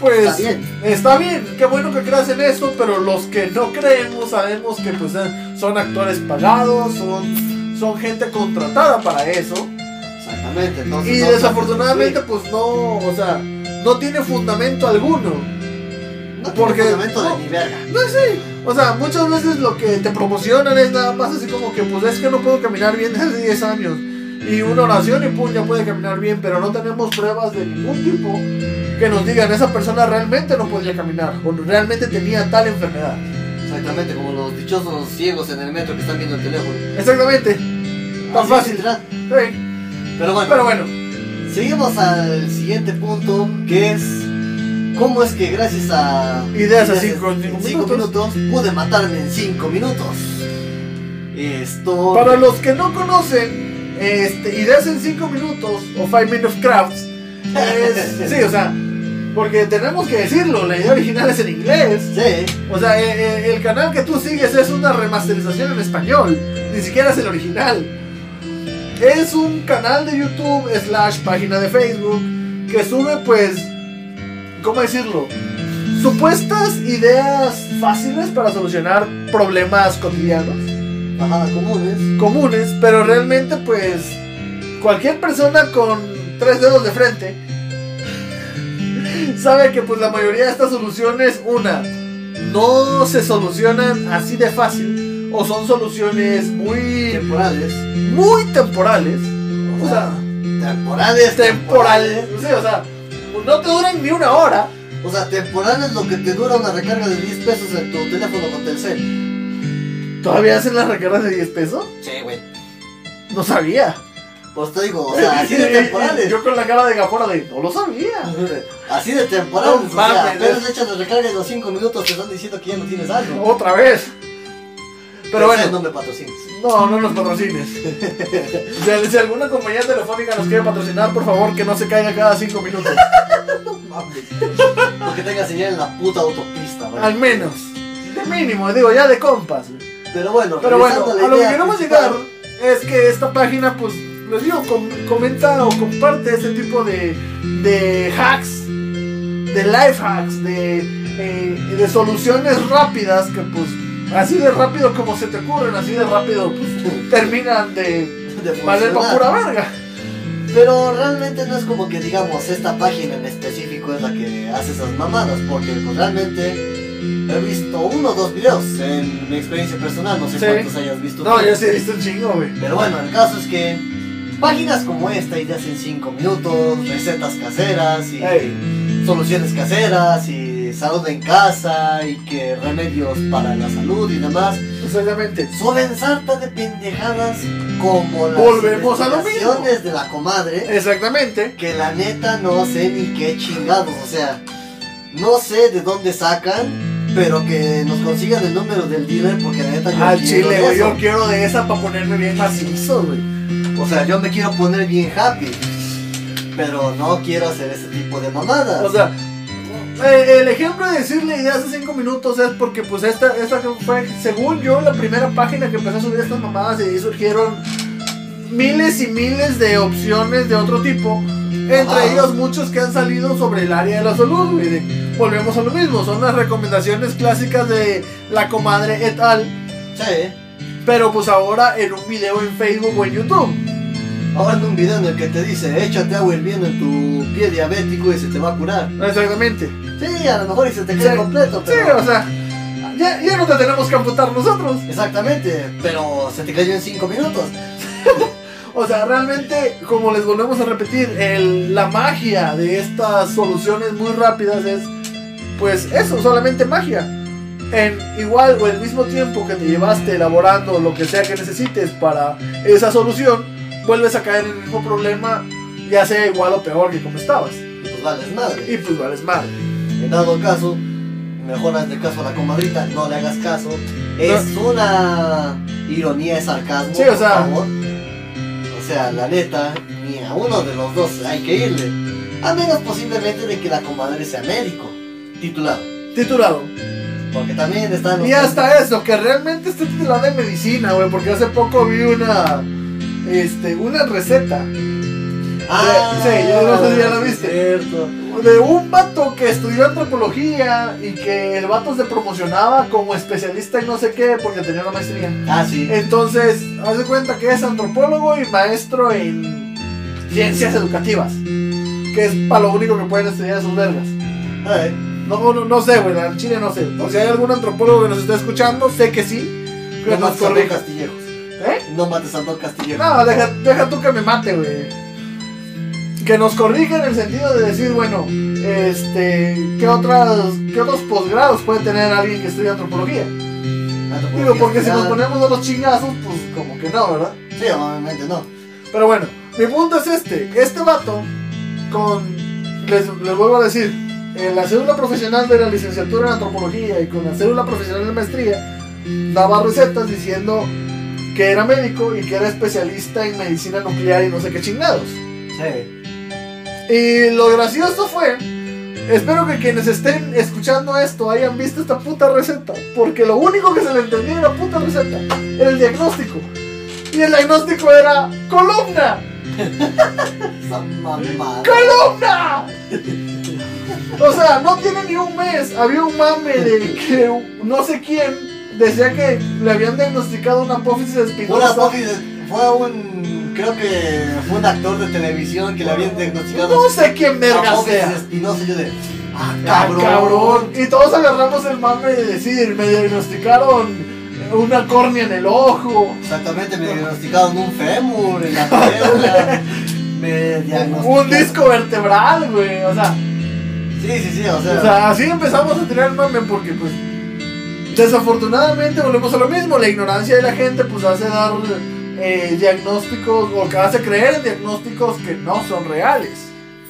pues Está bien. está bien, qué bueno que creas en eso, pero los que no creemos sabemos que pues eh, son actores pagados, son, son gente contratada para eso. Exactamente. Entonces, Y no desafortunadamente pues no, o sea, no tiene fundamento alguno. Porque- momento no. ni verga. No sé, o sea, muchas veces lo que te promocionan es nada más así como que, pues es que no puedo caminar bien (laughs) desde 10 años. Y una oración y pum, ya puede caminar bien, pero no tenemos pruebas de ningún tipo que nos digan esa persona realmente no podía caminar o realmente tenía tal enfermedad. Exactamente, como los dichosos ciegos en el metro que están viendo el teléfono. Exactamente, tan Así fácil. Sí, Pero bueno, pero bueno, seguimos al siguiente punto, que es cómo es que gracias a Ideas a en cinco- en cinco cinco minutos. minutos pude matarme en 5 minutos. Esto para los que no conocen, este, ideas en 5 minutos o 5 minutes crafts, es, (laughs) sí, o sea, porque tenemos que decirlo, la idea original es en inglés. Sí, O sea, eh, eh, el canal que tú sigues es una remasterización en español, ni siquiera es el original. Es un canal de YouTube slash página de Facebook que sube pues, ¿cómo decirlo? Supuestas ideas fáciles para solucionar problemas cotidianos, ajá, comunes. comunes, pero realmente pues cualquier persona con tres dedos de frente (laughs) sabe que pues la mayoría de estas soluciones, una, no se solucionan así de fácil o son soluciones muy Temporales. muy temporales o sea temporales, temporales o sea, o sea no te duran ni una hora O sea, temporales lo que te dura una recarga de 10 pesos en tu teléfono con Telcel. todavía hacen las recargas de 10 pesos Sí, güey. no sabía Pues te digo, o sea, así de (laughs) temporales. yo con la cara de gafora de no lo sabía (laughs) Así de temporales. No o sea, apenas echas la recarga y los 5 minutos te están diciendo que ya no tienes algo. otra vez pero bueno no me patrocines. no no nos patrocines (laughs) si, si alguna compañía telefónica nos quiere patrocinar por favor que no se caiga cada 5 minutos Mames. Porque tenga señal en la puta autopista, güey. al menos de mínimo digo ya de compas Pero bueno, Pero bueno, a lo que queremos llegar es que esta página, pues, les digo, com- comenta o comparte este tipo de, de hacks, de life hacks, de, eh, de soluciones rápidas que, pues, así de rápido como se te ocurren, así de rápido, pues, terminan de de valer para pura verga. Pero realmente no es como que digamos esta página en específico es la que hace esas mamadas, porque pues realmente he visto uno o dos videos en mi experiencia personal, no sé Sí. cuántos hayas visto. No, yo sí he visto un chingo, güey. Pero bueno, el caso es que páginas como esta, ideas en 5 minutos, recetas caseras y Ey. soluciones caseras y salud en casa y que remedios para la salud y demás, Exactamente. suelen sarta de pendejadas como las Volvemos a lo mismo. investigaciones de la comadre Exactamente. que la neta no sé ni qué chingados, o sea, no sé de dónde sacan, pero que nos consigan el número del dealer porque la neta yo Al quiero chile, de eso. yo quiero de esa para ponerme bien macizo, güey. O sea, yo me quiero poner bien happy, pero no quiero hacer ese tipo de mamadas. O sea, Eh, el ejemplo de decirle idea hace 5 minutos es porque pues esta, esta fue, según yo, la primera página que empezó a subir estas mamadas y ahí surgieron miles y miles de opciones de otro tipo. Entre Ajá. ellos muchos que han salido sobre el área de la salud. güey, de- volvemos a lo mismo, son las recomendaciones clásicas de la comadre et al. Sí. Pero pues ahora en un video en Facebook o en YouTube. Ahora en un video en el que te dice, échate agua hirviendo en tu pie diabético y se te va a curar. Exactamente. Sí, a lo mejor y se te queda Sí. completo, Sí, pero... o sea, ya, ya no te tenemos que amputar nosotros. Exactamente, pero se te cayó en 5 minutos. (laughs) O sea, realmente, como les volvemos a repetir, el- la magia de estas soluciones muy rápidas es, pues eso, solamente magia. En igual o el mismo tiempo que te llevaste elaborando lo que sea que necesites para esa solución, vuelves a caer en el mismo problema, ya sea igual o peor que como estabas. Y pues vales madre. Y pues vales mal. En dado caso, mejor hazle caso a la comadrita, no le hagas caso. Es una ironía, es sarcasmo, Sí, o por sea- favor. O sea, la neta, ni a uno de los dos hay que irle. A menos posiblemente de que la comadre sea médico, titulado. Titulado. Porque también están los Y hasta eso, que realmente esté titulado en medicina, güey, porque hace poco vi una, este, una receta Ah, Sí, yo no sé si ya la viste. Cierto. de un vato que estudió antropología y que el vato se promocionaba como especialista en no sé qué porque tenía una maestría. Ah, sí. Entonces, haz de cuenta que es antropólogo y maestro en ciencias educativas, que es para lo único que pueden estudiar esos vergas. Ay, No, no, no sé, güey, en Chile no sé. O si hay algún antropólogo que nos esté escuchando, sé que sí. Que no nos corrija. castillejos. ¿Eh? No mates a dos castillejos. No, deja, deja tú que me mate, güey. Que nos corrija en el sentido de decir, bueno, este, ¿qué, otras, ¿qué otros posgrados puede tener alguien que estudia antropología? Antropología Digo, porque si nos ponemos a los chingazos, pues como que no, ¿verdad? Sí, obviamente no. Pero bueno, mi punto es este, este vato, con, les, les vuelvo a decir, en la cédula profesional de la licenciatura en antropología y con la cédula profesional de maestría, daba recetas diciendo que era médico y que era especialista en medicina nuclear y no sé qué chingados. Sí. Y lo gracioso fue, espero que quienes estén escuchando esto hayan visto esta puta receta, porque lo único que se le entendía era puta receta, era el diagnóstico. Y el diagnóstico era columna, (laughs) columna. O sea, no tiene ni un mes, había un mame de que no sé quién decía que le habían diagnosticado una apófisis Una espinosa. apófisis fue un. Creo que fue un actor de televisión que le habían diagnosticado. No sé quién verga apófisis sea. espinosa. yo de. Ah, Ah, cabrón. cabrón. Y todos agarramos el mame de decir, me diagnosticaron una córnea en el ojo, Exactamente, me diagnosticaron un fémur en la pierna. (laughs) me diagnosticaron. un disco vertebral, güey. O sea, Sí, sí, sí, o sea. o sea, así empezamos a tener el mame porque, pues, desafortunadamente volvemos a lo mismo. La ignorancia de la gente, pues, hace dar eh, diagnósticos o que hace creer en diagnósticos que no son reales.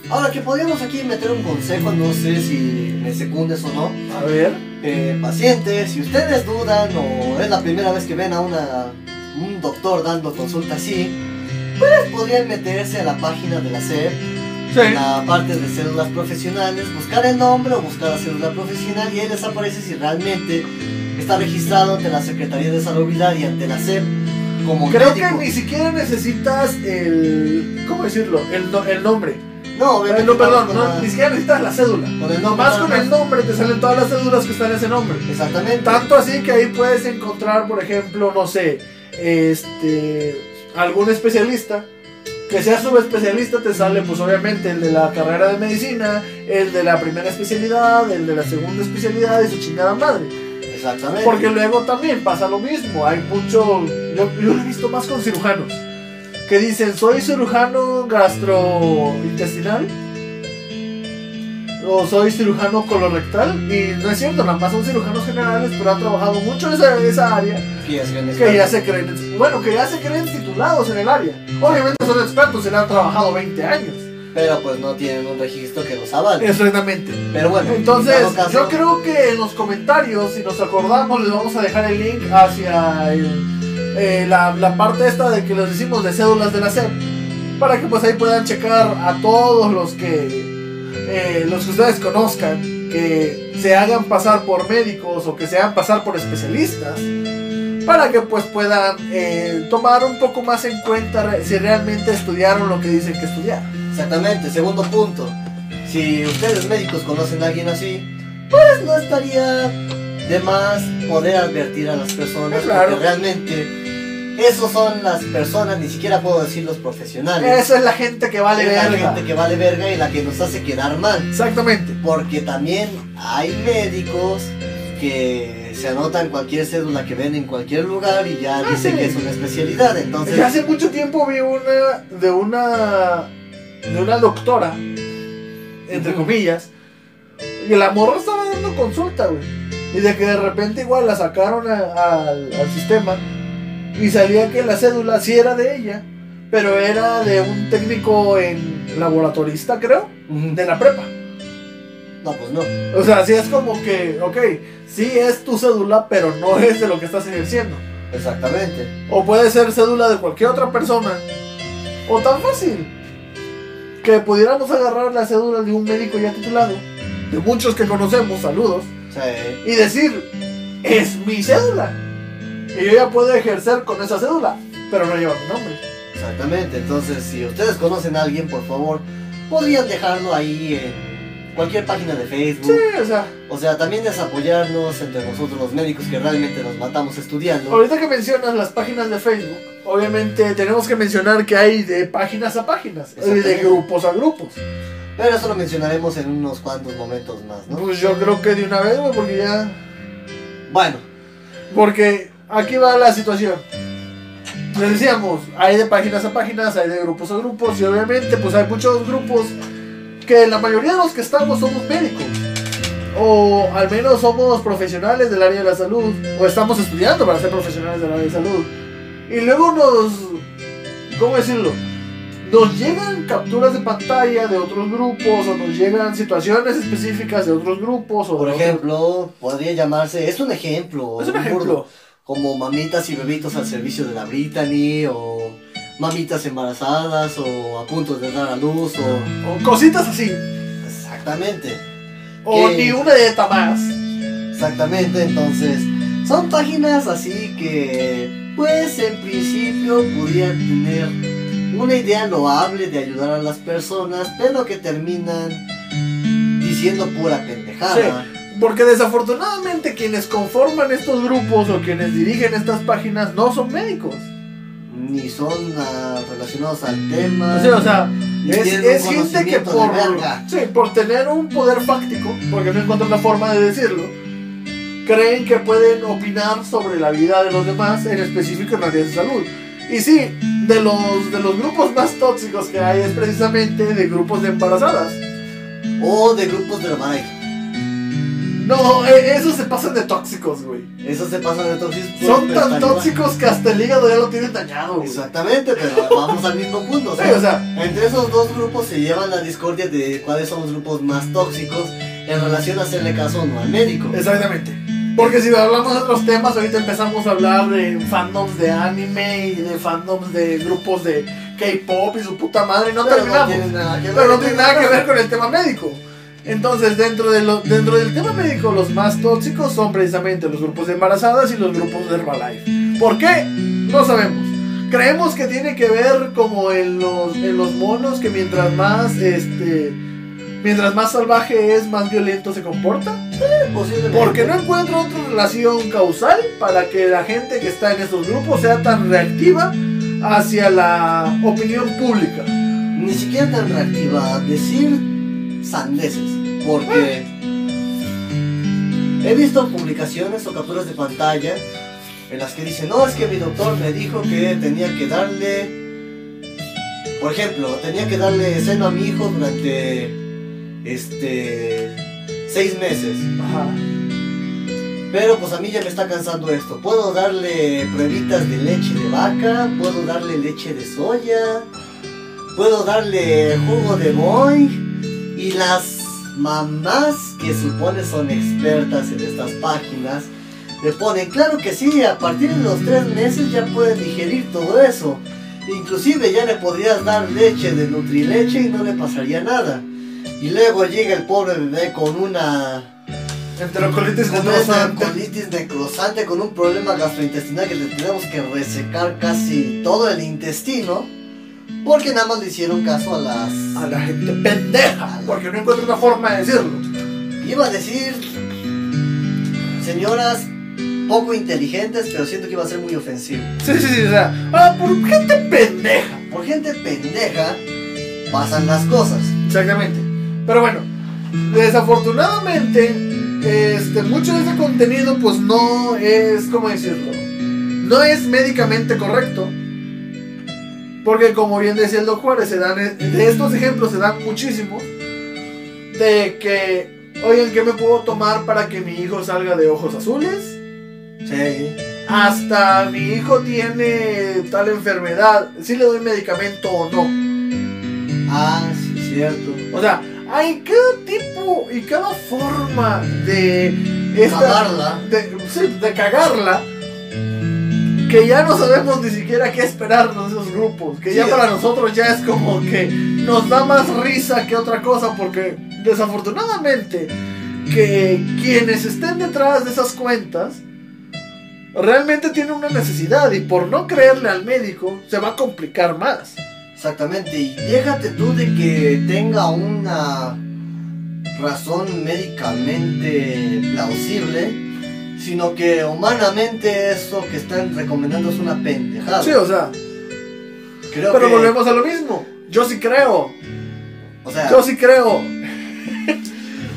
Ahora que podríamos aquí meter un consejo, no sé si me secundes o no. A ver. Eh, pacientes, si ustedes dudan o es la primera vez que ven a una, un doctor dando consulta así, pues podrían meterse a la página de la SEP, en la parte de cédulas profesionales, buscar el nombre o buscar la cédula profesional y ahí les aparece si realmente está registrado ante la Secretaría de Salubridad y ante la SEP como Creo que ni siquiera necesitas el. ¿Cómo decirlo? El, no- el nombre. No, Eh, obviamente. no, perdón, no, la- ni siquiera necesitas la cédula. con el nombre. Nomás nada con el más. nombre te salen todas las cédulas que están en ese nombre. Exactamente. Tanto así que ahí puedes encontrar, por ejemplo, no sé, este, algún especialista. Que sea subespecialista te sale pues obviamente el de la carrera de medicina, el de la primera especialidad, el de la segunda especialidad y su chingada madre. Exactamente. Porque luego también pasa lo mismo, hay mucho, yo, yo lo he visto más con cirujanos, que dicen soy cirujano gastrointestinal o soy cirujano colorectal y no es cierto, nada más son cirujanos generales, pero han trabajado mucho en esa, esa área Que ya se ya creen, bueno, que ya se creen titulados en el área. Obviamente son expertos y le han trabajado 20 años. Pero pues no tienen un registro que los avale. Exactamente. Pero bueno, Entonces, en dado caso- yo creo que en los comentarios, si nos acordamos, les vamos a dejar el link hacia el- eh, la, la parte esta de que les decimos de cédulas de la SEP. Para que pues ahí puedan checar a todos los que eh, los que ustedes conozcan, que se hagan pasar por médicos o que se hagan pasar por especialistas, para que pues puedan eh, tomar un poco más en cuenta si realmente estudiaron lo que dicen que estudiaron. Exactamente, segundo punto. Si ustedes médicos conocen a alguien así, pues no estaría de más poder advertir a las personas. Claro. Porque realmente, esos son las personas, ni siquiera puedo decir los profesionales. Esa es la gente que vale es la verga. gente que vale verga y la que nos hace quedar mal. Exactamente. Porque también hay médicos que se anotan cualquier cédula que ven en cualquier lugar y ya Ah, dicen sí. que es una especialidad. Entonces, hace mucho tiempo vi una de una de una doctora, entre comillas, y la morra estaba dando consulta, güey. Y de que de repente igual la sacaron a- al, al sistema y salía que la cédula sí era de ella, pero era de un técnico en laboratorista, creo, de la prepa. no, pues no. O sea, sí es como que, ok, sí es tu cédula, pero no es de lo que estás ejerciendo. Exactamente. O puede ser cédula de cualquier otra persona. O tan fácil. Que pudiéramos agarrar la cédula de un médico ya titulado. De muchos que conocemos, saludos. Y decir, es mi cédula. Y yo ya puedo ejercer con esa cédula. Pero no lleva mi nombre. Exactamente, entonces si ustedes conocen a alguien, por favor, podrían dejarlo ahí en cualquier página de Facebook. Sí, o sea, O sea, también es apoyarnos entre nosotros los médicos que realmente nos matamos estudiando. ahorita que mencionas las páginas de Facebook, obviamente tenemos que mencionar que hay de páginas a páginas. Y de grupos a grupos. Pero eso lo mencionaremos en unos cuantos momentos más, ¿no? Pues yo creo que de una vez, porque ya... Bueno, Porque aquí va la situación. Les decíamos, hay de páginas a páginas, hay de grupos a grupos, y obviamente pues hay muchos grupos que la mayoría de los que estamos somos médicos. O al menos somos profesionales del área de la salud, o estamos estudiando para ser profesionales del área de salud. Y luego nos, ¿cómo decirlo? Nos llegan capturas de pantalla de otros grupos, o nos llegan situaciones específicas de otros grupos, o por otros- ejemplo, podría llamarse, es un ejemplo, Es un burdo, ejemplo. Como mamitas y bebitos al servicio de la Brittany, o mamitas embarazadas, o a punto de dar a luz, o... o cositas así. Exactamente. O que- ni una dieta más. Exactamente, entonces son páginas así que pues en principio podrían tener una idea loable de ayudar a las personas, pero que terminan diciendo pura pendejada. Porque desafortunadamente quienes conforman estos grupos o quienes dirigen estas páginas no son médicos. Ni son ah, relacionados al tema. Sí, o sea, es, gente que por, sí, por tener un poder fáctico, porque no encuentro otra forma de decirlo, creen que pueden opinar sobre la vida de los demás, en específico en áreas de salud. Y sí, de los, de los grupos más tóxicos que hay es precisamente de grupos de embarazadas. O de grupos de Herbalife. No, eh, esos se pasan de tóxicos, güey. Eso se pasa de tóxicos. Son pero tan tóxicos que hasta el hígado ya lo tienen dañado, güey. Exactamente, pero (laughs) vamos al mismo punto. o Sí, sea, o sea, Entre esos dos grupos se llevan la discordia de cuáles son los grupos más tóxicos en relación a hacerle caso o no al médico. exactamente. Porque si hablamos de otros temas, ahorita empezamos a hablar de fandoms de anime y de fandoms de grupos de K-pop y su puta madre, no Pero terminamos. tiene nada que. Pero no tiene nada que ver con el tema médico. Entonces, dentro, de lo- dentro del tema médico, los más tóxicos son precisamente los grupos de embarazadas y los grupos de Herbalife. ¿Por qué? No sabemos. Creemos que tiene que ver como en los, en los monos, que mientras más, este, mientras más salvaje es, más violento se comporta. Posiblemente. Porque no encuentro otra relación causal para que la gente que está en estos grupos sea tan reactiva hacia la opinión pública. Ni siquiera tan reactiva. Decir sandeces. Porque he visto publicaciones o capturas de pantalla en las que dicen, no, es que mi doctor me dijo que tenía que darle, por ejemplo, tenía que darle seno a mi hijo durante, este, seis meses. Ajá. Pero pues a mí ya me está cansando esto. Puedo darle pruebitas de leche de vaca, puedo darle leche de soya, puedo darle jugo de boy. Y las mamás que supone son expertas en estas páginas le ponen, claro que sí, a partir de los tres meses ya pueden digerir todo eso. Inclusive ya le podrías dar leche de Nutrileche y no le pasaría nada. Y luego llega el pobre bebé con una Enterocolitis necrosante. colitis necrosante, con un problema gastrointestinal que le tenemos que resecar casi todo el intestino. Porque nada más le hicieron caso a las. A la gente pendeja, porque no encuentro una forma de decirlo. Iba a decir. Señoras poco inteligentes, pero siento que iba a ser muy ofensivo. Sí, sí, sí, o sea, ah, por gente pendeja. Por gente pendeja pasan las cosas. Exactamente. Pero bueno, desafortunadamente, este, mucho de ese contenido, pues no es, ¿cómo decirlo? No es médicamente correcto. Porque como bien decía el Doc Juárez, se dan, de estos ejemplos se dan muchísimos. De que, oigan, ¿qué me puedo tomar para que mi hijo salga de ojos azules? Sí. Hasta mi hijo tiene tal enfermedad, si le doy medicamento o no. Ah, sí, cierto. O sea, hay cada tipo y cada forma de esta, Cagarla. de, sí, de cagarla que ya no sabemos ni siquiera qué esperarnos de esos grupos. Que ya para nosotros ya es como que nos da más risa que otra cosa porque desafortunadamente que quienes estén detrás de esas cuentas realmente tienen una necesidad y por no creerle al médico se va a complicar más. Exactamente, y déjate tú de que tenga una razón médicamente plausible, sino que humanamente eso que están recomendando es una pendejada. Sí, o sea, Creo pero que, volvemos a lo mismo. Yo sí creo, o sea, yo sí creo.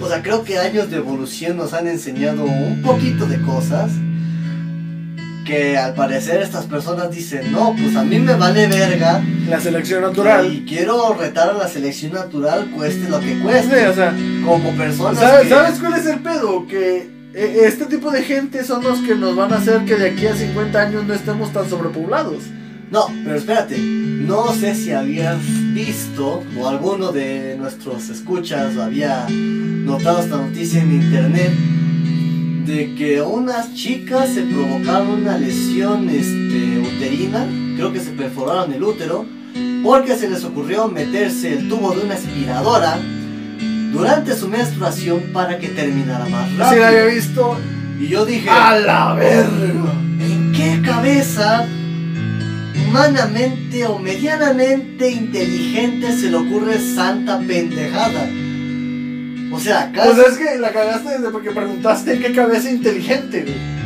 o sea, creo que años de evolución nos han enseñado un poquito de cosas que al parecer estas personas dicen, no, pues a mí me vale verga La selección natural. y quiero retar a la selección natural cueste lo que Sí, cueste. o sea, Como personas ¿sabes, que- sabes cuál es el pedo? Que este tipo de gente son los que nos van a hacer que de aquí a 50 años no estemos tan sobrepoblados. No, pero espérate, no sé si habías visto o alguno de nuestros escuchas había notado esta noticia en internet de que unas chicas se provocaron una lesión este, uterina, creo que se perforaron el útero, porque se les ocurrió meterse el tubo de una aspiradora durante su menstruación para que terminara más Así la había rápido. visto. Y yo dije, ¡A la verga! ¿En qué cabeza humanamente o medianamente inteligente se le ocurre santa pendejada? O sea, Pues casi... es que la cagaste desde porque preguntaste en qué cabeza inteligente, güey.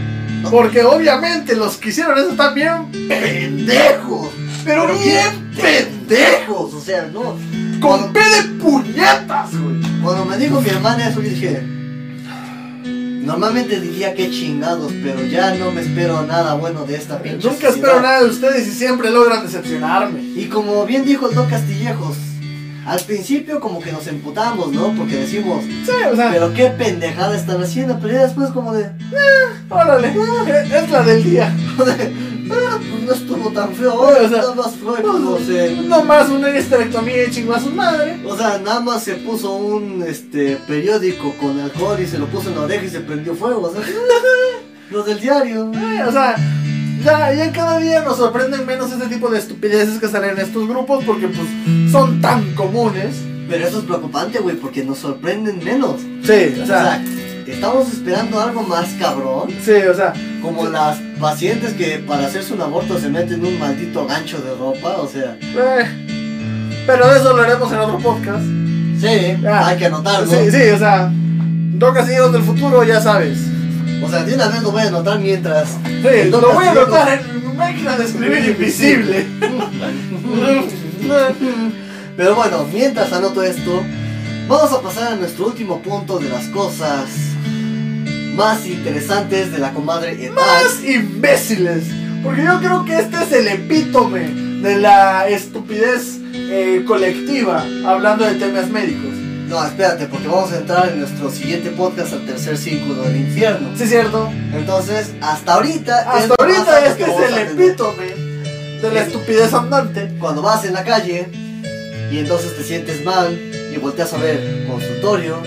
Porque obviamente los que hicieron eso están bien pendejos. Pero Pero bien pendejos. O sea, no. Con P de puñetas, güey. Cuando me dijo mi hermana eso, yo dije... Normalmente diría que chingados, pero ya no me espero nada bueno de esta pinche Nunca espero nada de ustedes y siempre logran decepcionarme. Y como bien dijo el Don Castillejos, al principio como que nos emputamos, ¿no? Porque decimos, Sí, o sea, pero qué pendejada están haciendo, pero ya después como de, órale, es la del día. (laughs) ah, pues no estuvo tan feo, O sea, nada más fue como se... No más una histerectomía y chingó a su madre. O sea, nada más se puso un este periódico con alcohol y se lo puso en la oreja y se prendió fuego, o sea, (laughs) los del diario. Eh, o sea, ya, ya cada día nos sorprenden menos este tipo de estupideces que salen en estos grupos porque pues son tan comunes. Pero eso es preocupante, güey, porque nos sorprenden menos. Sí, O sea, estamos esperando algo más cabrón. sí, o sea, Como las pacientes que para hacerse un aborto se meten un maldito gancho de ropa, o sea, eh, pero de eso lo haremos en otro podcast. sí, Ah, hay que anotarlo. Sí, sí, o sea, dos casillos del futuro, ya sabes. O sea, de una vez lo voy a anotar mientras. Sí, lo voy a anotar en máquina de escribir (laughs) invisible. (laughs) Pero bueno, mientras anoto esto, vamos a pasar a nuestro último punto de las cosas más interesantes de la comadre. Más imbéciles. Porque yo creo que este es el epítome de la estupidez eh, colectiva hablando de temas médicos. No, espérate, porque vamos a entrar en nuestro siguiente podcast al tercer círculo del infierno. Sí, cierto. Entonces, hasta ahorita. es Hasta ahorita alto este que es el epítome de la estupidez andante. Cuando vas en la calle y entonces te sientes mal y volteas a ver consultorio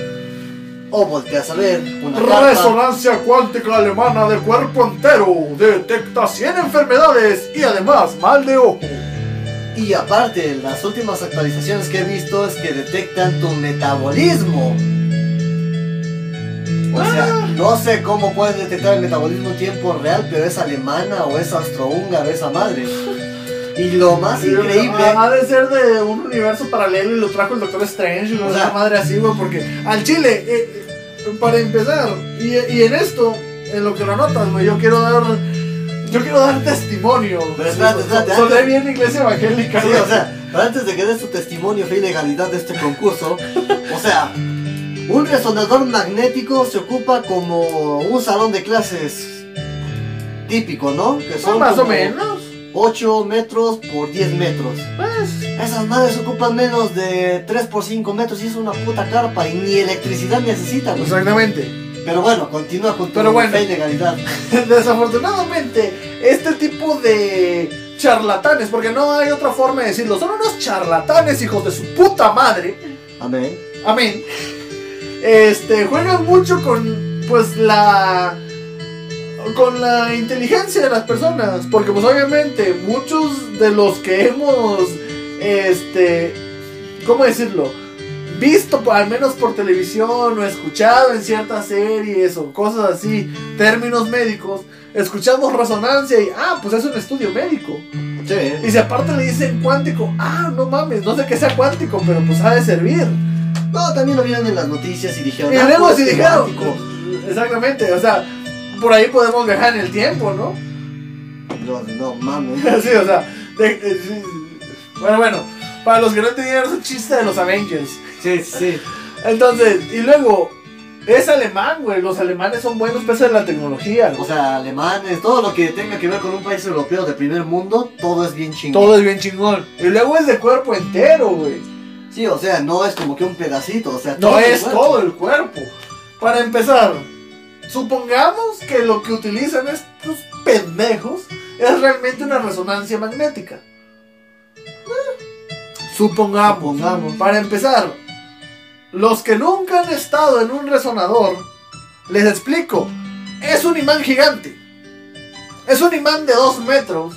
o volteas a ver una. Resonancia cuántica alemana del cuerpo entero detecta 100 enfermedades y además mal de ojo. Y aparte, las últimas actualizaciones que he visto es que detectan tu metabolismo. O sea, Ah. no sé cómo pueden detectar el metabolismo en tiempo real, pero es alemana o es austrohúngara esa madre. Y lo más increíble, Ha de ser de un universo paralelo y lo trajo el Doctor Strange, o O sea, madre así, güey, porque al chile, eh, eh, para empezar, y, y en esto, en lo que lo notas, güey, yo quiero dar. Yo quiero dar testimonio. Pero espérate, espérate, bien iglesia evangélica, Sí, o sea, pero antes de que des tu testimonio fe y legalidad de este concurso, o sea, un resonador magnético se ocupa como un salón de clases típico, ¿no? Que Son más o menos. 8 metros por 10 metros. Pues, Esas madres ocupan menos de 3 por 5 metros y es una puta carpa y ni electricidad necesita, güey. exactamente. Pero bueno, continúa con tu Pero bueno. fe y legalidad. (laughs) Desafortunadamente, este tipo de charlatanes, porque no hay otra forma de decirlo, son unos charlatanes, hijos de su puta madre. Amén. Amén. Este, juegan mucho con, pues, la. con la inteligencia de las personas. Porque, pues, obviamente, muchos de los que hemos, este, ¿cómo decirlo? Visto, por- al menos por televisión, o escuchado en ciertas series o cosas así, términos médicos, escuchamos resonancia y, ah, pues es un estudio médico. Sí. Y si aparte le dicen cuántico, ah, no mames, no sé qué sea cuántico, pero pues ha de servir. No, también lo vieron en las noticias y dijeron. Y "Ah, pues, si dijeron. temático". Exactamente, o sea, por ahí podemos viajar en el tiempo, ¿no? No, no mames. (laughs) sí, o sea. de-. Bueno, bueno, para los que no entendieron, es un chiste de los Avengers. Sí, sí. Entonces, y luego, es alemán, güey. Los alemanes son buenos pese a la tecnología. O sea, alemanes, todo lo que tenga que ver con un país europeo de primer mundo, todo es bien chingón. Todo es bien chingón. Y luego es de cuerpo entero, güey. Sí, o sea, no es como que un pedacito, o sea, No todo el es cuerpo. todo el cuerpo. Para empezar, supongamos que lo que utilizan estos pendejos es realmente una resonancia magnética. Supongamos. Supongamos. Para empezar, los que nunca han estado en un resonador, les explico, es un imán gigante. Es un imán de 2 metros.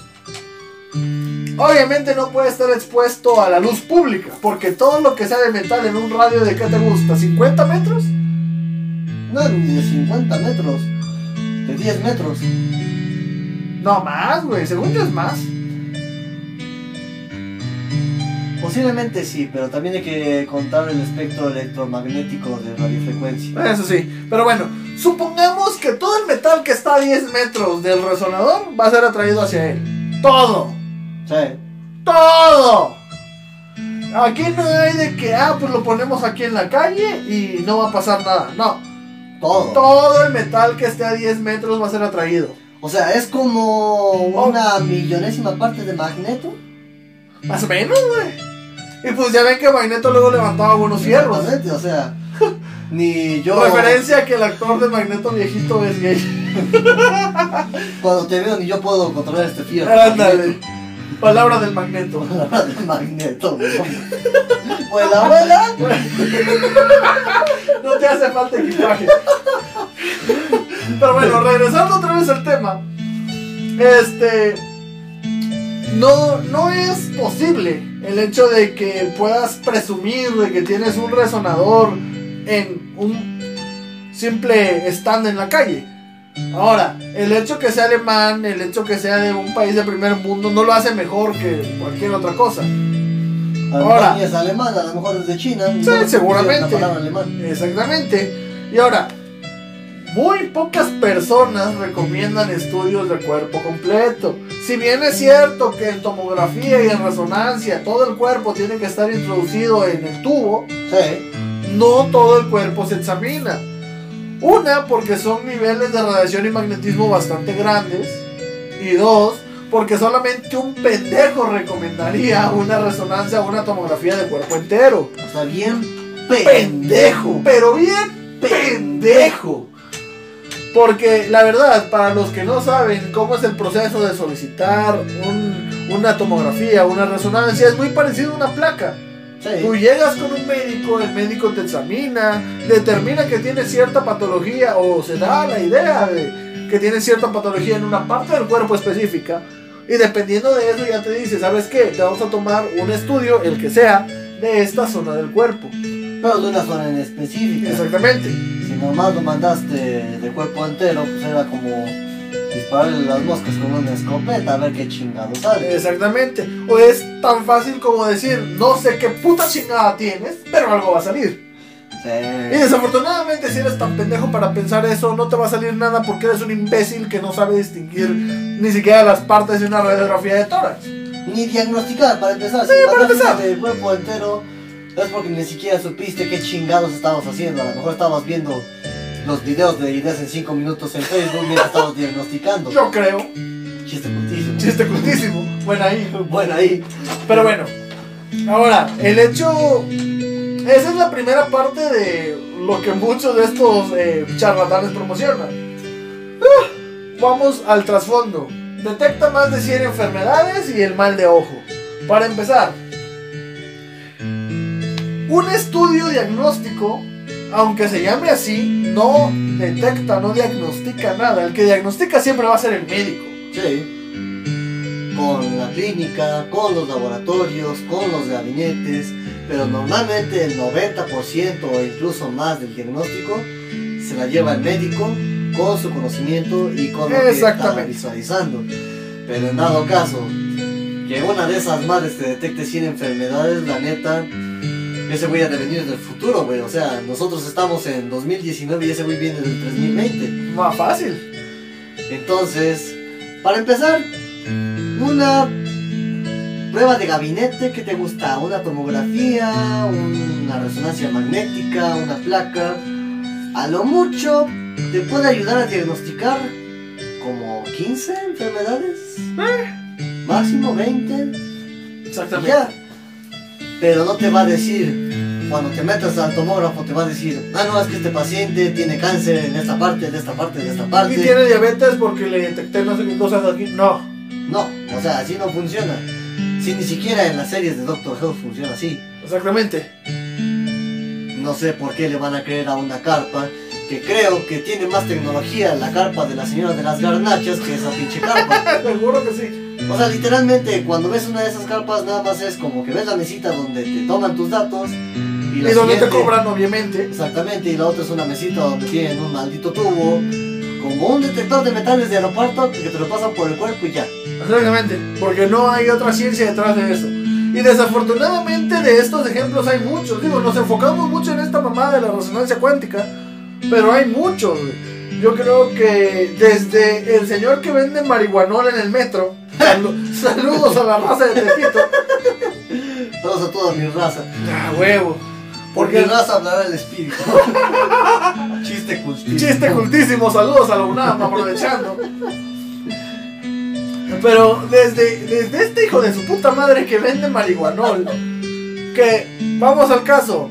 Obviamente no puede estar expuesto a la luz pública, porque todo lo que sea de metal en un radio de, ¿qué te gusta? ¿50 metros? No, ni de 50 metros, de 10 metros. No más, güey, según yo es más. Posiblemente sí, pero también hay que contar el espectro electromagnético de radiofrecuencia. Eso sí, pero bueno, supongamos que todo el metal que está a 10 metros del resonador va a ser atraído hacia él. Todo. Sí, todo. Aquí no hay de que, ah, pues lo ponemos aquí en la calle y no va a pasar nada. No, todo. todo el metal que esté a 10 metros va a ser atraído. O sea, es como una millonésima parte de magneto. Más o menos, güey. Y pues ya ven que Magneto luego levantaba buenos fierros. O sea, (laughs) ni yo. Referencia a que el actor de Magneto viejito es gay. (laughs) Cuando te veo, ni yo puedo controlar este fierro. Ándale. Palabra del Magneto. de magneto, güey. Vuela, vuela. No te hace falta equipaje. Pero bueno, regresando otra vez al tema. Este. No, no es posible el hecho de que puedas presumir de que tienes un resonador en un simple stand en la calle. Ahora, el hecho que sea alemán, el hecho que sea de un país de primer mundo, no lo hace mejor que cualquier otra cosa. Ahora. Es alemana, a lo mejor es de China. Sí, no seguramente. alemán. Exactamente. Y ahora, muy pocas personas recomiendan estudios de cuerpo completo. Si bien es cierto que en tomografía y en resonancia todo el cuerpo tiene que estar introducido en el tubo, no todo el cuerpo se examina. Una, porque son niveles de radiación y magnetismo bastante grandes. Y dos, porque solamente un pendejo recomendaría una resonancia o una tomografía de cuerpo entero O sea, bien pendejo, pero bien pendejo. Porque la verdad, para los que no saben cómo es el proceso de solicitar un- una tomografía, una resonancia, es muy parecido a una placa. Tú Sí. llegas con un médico, el médico te examina, determina que tiene cierta patología o se da la idea de que tiene cierta patología en una parte del cuerpo específica Y dependiendo de eso ya te dice, ¿sabes qué? Te vamos a tomar un estudio, el que sea, de esta zona del cuerpo. Pero de una zona en específica. Exactamente. Nomás lo mandaste de cuerpo entero, pues era como dispararle las moscas con una escopeta a ver qué chingado sale. Exactamente. O es tan fácil como decir, no sé qué puta chingada tienes, pero algo va a salir. Y Sí. desafortunadamente si eres tan pendejo para pensar eso, no te va a salir nada porque eres un imbécil que no sabe distinguir ni siquiera las partes de una radiografía de tórax. Ni diagnosticar, para empezar. Sí, si para empezar. de cuerpo entero, es porque ni siquiera supiste qué chingados estabas haciendo. A lo mejor estabas viendo los videos de Inés en 5 minutos en Facebook mientras estabas diagnosticando. Yo creo. Chiste cultísimo. Chiste cultísimo. Bueno ahí. Bueno, ahí. Pero bueno. Ahora, el hecho... Esa es la primera parte de lo que muchos de estos eh, charlatanes promocionan. Ah, Vamos al trasfondo. Detecta más de 100 enfermedades y el mal de ojo. Para empezar, un estudio diagnóstico, aunque se llame así, no detecta, no diagnostica nada. El que diagnostica siempre va a ser el médico. Sí. Con la clínica, con los laboratorios, con los gabinetes, pero normalmente el 90% o incluso más del diagnóstico se la lleva el médico con su conocimiento y con lo que está visualizando. Pero en dado caso que una de esas madres te detecte 100 enfermedades, la neta, ese güey ha de venir del futuro, güey. O sea, nosotros estamos en 2019 y ese güey viene del 3020. Más fácil. Entonces, para empezar, una prueba de gabinete que te gusta, una tomografía, una resonancia magnética, una placa, a lo mucho te puede ayudar a diagnosticar como 15 enfermedades, máximo 20, y Exactamente. ya. Pero no te va a decir, cuando te metas al tomógrafo, te va a decir, ah, no, es que este paciente tiene cáncer en esta parte, en esta parte, en esta parte. Y tiene diabetes porque le detecté no sé qué cosas aquí. No. No, o sea, así no funciona. Si ni siquiera en las series de Doctor Who funciona así. Exactamente. No sé por qué le van a creer a una carpa que creo que tiene más tecnología la carpa de la señora de las garnachas que esa pinche carpa. (laughs) Seguro que sí. O sea, literalmente cuando ves una de esas carpas nada más es como que ves la mesita donde te toman tus datos y, donde te cobran, obviamente. Exactamente, y la otra es una mesita donde tienen un maldito tubo, como un detector de metales de aeropuerto que te lo pasan por el cuerpo y ya. Exactamente. Porque no hay otra ciencia detrás de eso. Y desafortunadamente de estos ejemplos hay muchos. Digo, nos enfocamos mucho en esta mamada de la resonancia cuántica. Pero hay muchos. Yo creo que desde el señor que vende marihuanol en el metro. salu- (laughs) saludos a la raza de Tepito. Saludos a toda mi raza. Ah, huevo. Porque Porque raza hablará el espíritu. (laughs) Chiste cultísimo. Chiste cultísimo, saludos a la UNAM, aprovechando. Pero desde, desde este hijo de su puta madre que vende marihuanol, que, vamos al caso,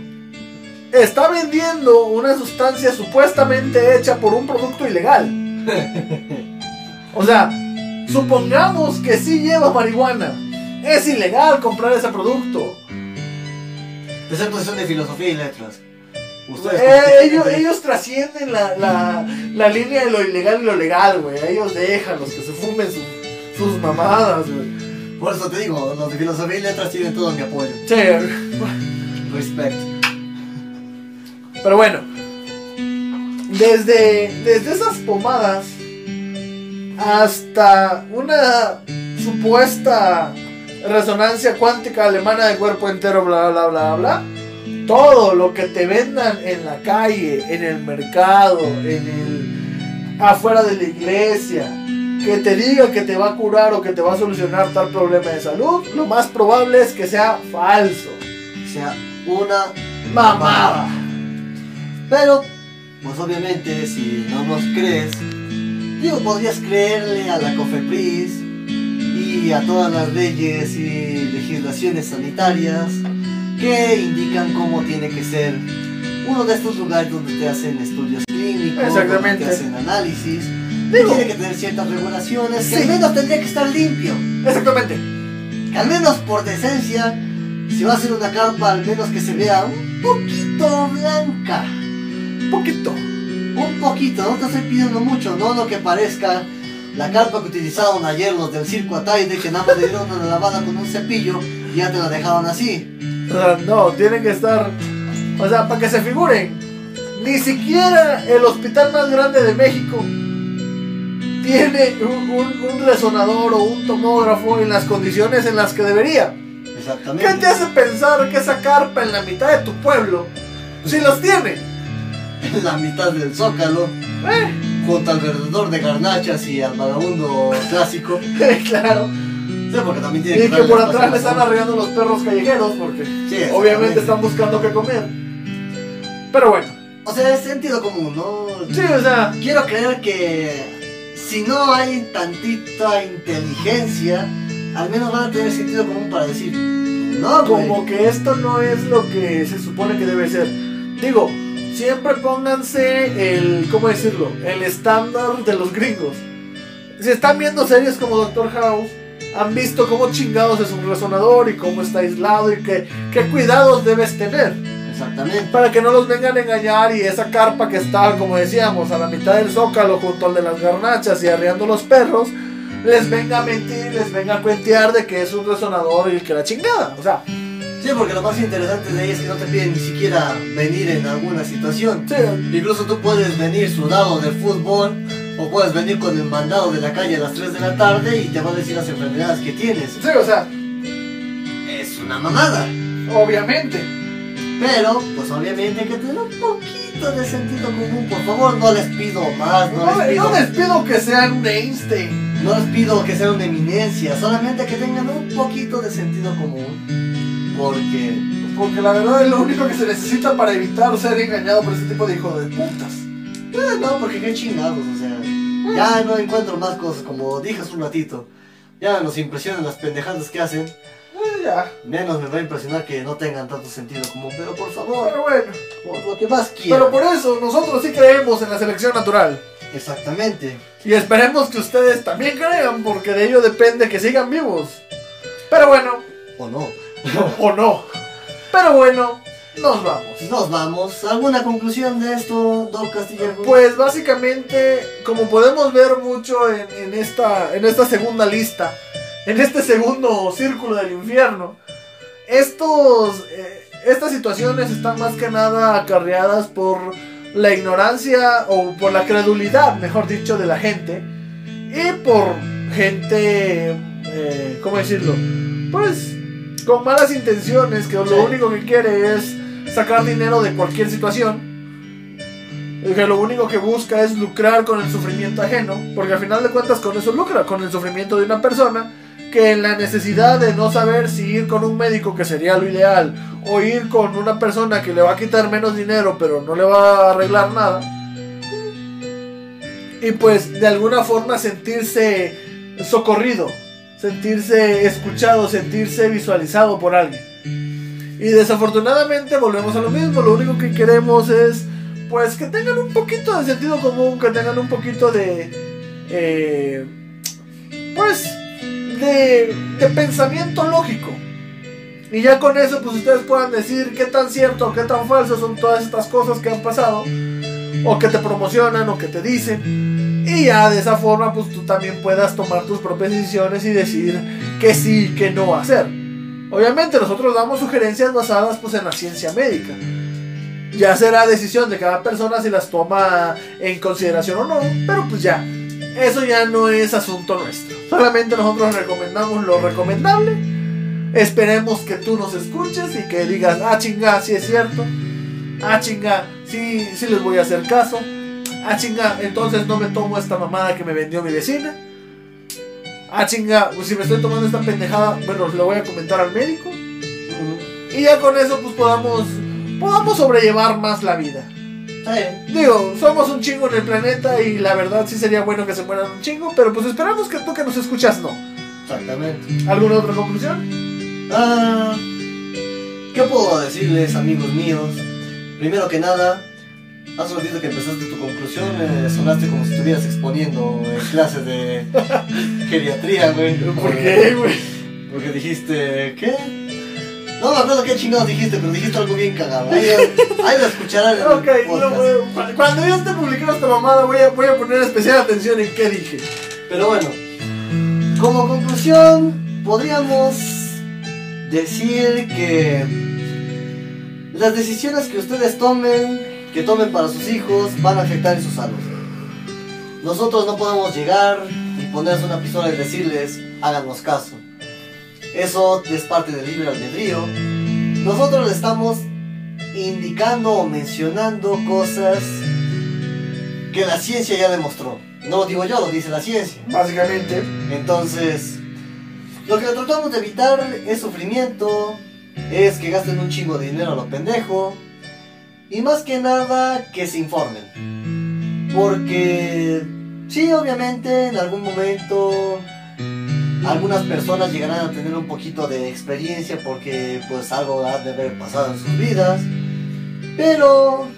está vendiendo una sustancia supuestamente hecha por un producto ilegal. O sea, supongamos que sí lleva marihuana. Es ilegal comprar ese producto. Presentación de filosofía y letras. Ustedes Eh, ellos, ellos trascienden la, la, la línea de lo ilegal y lo legal, güey. Ellos dejan los que se fumen su- sus mamadas, güey. Por eso te digo, los de filosofía y letras tienen todo mi apoyo. Sí, Respect. Pero bueno. Desde, desde esas pomadas hasta una supuesta resonancia cuántica alemana de cuerpo entero, bla, bla, bla, bla. Todo lo que te vendan en la calle, en el mercado, en el afuera de la iglesia, que te diga que te va a curar o que te va a solucionar tal problema de salud, lo más probable es que sea falso. Sea, una Mamada. Pero, pues obviamente, si no nos crees, digo, podrías creerle a la COFEPRIS y a todas las leyes y legislaciones sanitarias que indican cómo tiene que ser uno de estos lugares donde te hacen estudios clínicos, Exactamente. donde te hacen análisis. Digo- tiene que tener ciertas regulaciones, que Sí. al menos tendría que estar limpio. Exactamente. Que al menos por decencia, si va a ser una carpa, al menos que se vea un poquito blanca. Poquito. Un poquito, no te estoy pidiendo mucho, no lo que parezca La carpa que utilizaron ayer los del circo Ataide, que nada más le dieron una lavada con un cepillo y ya te la dejaron así. Sea, no, tienen que estar. O sea, para que se figuren, ni siquiera el hospital más grande de México tiene un, un- un resonador o un tomógrafo en las condiciones en las que debería. ¿Qué Exactamente. te hace pensar que esa carpa en la mitad de tu pueblo, si los tiene? En (laughs) la mitad del zócalo, Eh, junto al vendedor de garnachas y al vagabundo clásico. (laughs) claro. Sí, porque también tiene Y que darle por espacio atrás a le están zona. arreando los perros callejeros porque obviamente están buscando qué comer. Pero bueno, O sea, es sentido común, ¿no? sí, o sea, Quiero creer que si no hay tantita inteligencia, al menos van a tener sentido común para decir, no, güey. como que esto no es lo que se supone que debe ser. Digo, siempre pónganse el, ¿cómo decirlo? El estándar de los gringos. Si están viendo series como Doctor House, han visto cómo chingados es un resonador y cómo está aislado y qué, qué cuidados debes tener. Exactamente. Para que no los vengan a engañar y esa carpa que está, como decíamos, a la mitad del zócalo junto al de las garnachas y arreando los perros, les venga a mentir, les venga a cuentear de que es un resonador y que la chingada. O sea, Sí, porque lo más interesante de ahí es que no te piden ni siquiera venir en alguna situación. sí, Incluso tú puedes venir sudado de fútbol o puedes venir con el mandado de la calle a las 3 de la tarde y te va a decir las enfermedades que tienes. sí, o sea, Es una mamada. obviamente. Pero, pues obviamente que tener un poquito de sentido común. Por favor, no les pido más, no, No, les pido, no les pido que sean un Einstein. no les pido que sean una eminencia, solamente que tengan un poquito de sentido común. Porque, Porque la verdad es lo único que se necesita para evitar ser engañado por ese tipo de hijo de putas. eh, no, porque qué chingados, o sea, ya no encuentro más cosas, como dije hace un ratito. Ya nos impresionan las pendejadas que hacen. Eh, ya. Menos me va a impresionar que no tengan tanto sentido común, pero por favor, Pero bueno. por lo que más quieran. Pero por eso nosotros sí creemos en la selección natural. Exactamente. Y esperemos que ustedes también crean, porque de ello depende que sigan vivos. Pero bueno, ¿O no? (laughs) o no. Pero bueno, nos vamos. Nos vamos. ¿Alguna conclusión de esto, Doc Castillejo? Pues básicamente, como podemos ver mucho en, en esta, en esta segunda lista, en este segundo círculo del infierno, estos, eh, estas situaciones están más que nada acarreadas por la ignorancia o por la credulidad, mejor dicho, de la gente y por gente, eh, ¿cómo decirlo? Pues con malas intenciones que lo único que quiere es sacar dinero de cualquier situación que lo único que busca es lucrar con el sufrimiento ajeno, porque al final de cuentas con eso lucra, con el sufrimiento de una persona que en la necesidad de no saber si ir con un médico, que sería lo ideal, o ir con una persona que le va a quitar menos dinero, pero no le va a arreglar nada, y pues de alguna forma sentirse socorrido, sentirse escuchado, sentirse visualizado por alguien. Y desafortunadamente volvemos a lo mismo, lo único que queremos es pues que tengan un poquito de sentido común, que tengan un poquito de eh, pues de, de pensamiento lógico. Y ya con eso pues ustedes puedan decir qué tan cierto qué tan falso son todas estas cosas que han pasado o que te promocionan o que te dicen. Y ya de esa forma pues tú también puedas tomar tus propias decisiones y decir que sí, que no hacer. Obviamente nosotros damos sugerencias basadas pues en la ciencia médica. Ya será decisión de cada persona si las toma en consideración o no, pero pues ya, eso ya no es asunto nuestro. Solamente nosotros recomendamos lo recomendable. Esperemos que tú nos escuches y que digas, ah chinga, si es cierto. Ah chinga, sí, sí les voy a hacer caso. Ah chinga, entonces no me tomo esta mamada que me vendió mi vecina. Ah chinga, pues si me estoy tomando esta pendejada, bueno, le voy a comentar al médico. Y ya con eso pues podamos podamos sobrellevar más la vida. Sí. Digo, somos un chingo en el planeta y la verdad sí sería bueno que se mueran un chingo, pero pues esperamos que tú que nos escuchas no. Exactamente. ¿Alguna otra conclusión? Ah, ¿Qué puedo decirles, amigos míos? Primero que nada, hace un ratito que empezaste tu conclusión, eh, sonaste como si estuvieras exponiendo en clases de (laughs) geriatría, güey. ¿Por qué, güey? Porque dijiste, ¿qué? No me acuerdo qué chingados dijiste, pero dijiste algo bien cagado. Ahí, ahí lo escucharán Ok, eh, cuando yo esté publicando esta mamada voy a, voy a poner especial atención en qué dije. Pero bueno, como conclusión, podríamos decir que las decisiones que ustedes tomen, que tomen para sus hijos, van a afectar en su salud. Nosotros no podemos llegar y ponerles una pistola y decirles, háganos caso. Eso es parte del libre albedrío. Nosotros le estamos indicando o mencionando cosas que la ciencia ya demostró. No lo digo yo, lo dice la ciencia. Básicamente. Entonces, lo que tratamos de evitar es sufrimiento, es que gasten un chingo de dinero a lo pendejo, y más que nada que se informen. Porque, sí, obviamente, en algún momento, algunas personas llegarán a tener un poquito de experiencia porque, pues, algo ha de haber pasado en sus vidas, pero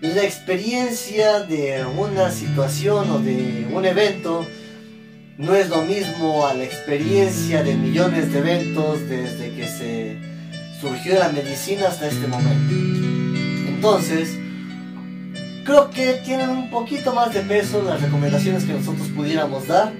la experiencia de una situación o de un evento no es lo mismo a la experiencia de millones de eventos desde que se surgió la medicina hasta este momento. Entonces, creo que tienen un poquito más de peso las recomendaciones que nosotros pudiéramos dar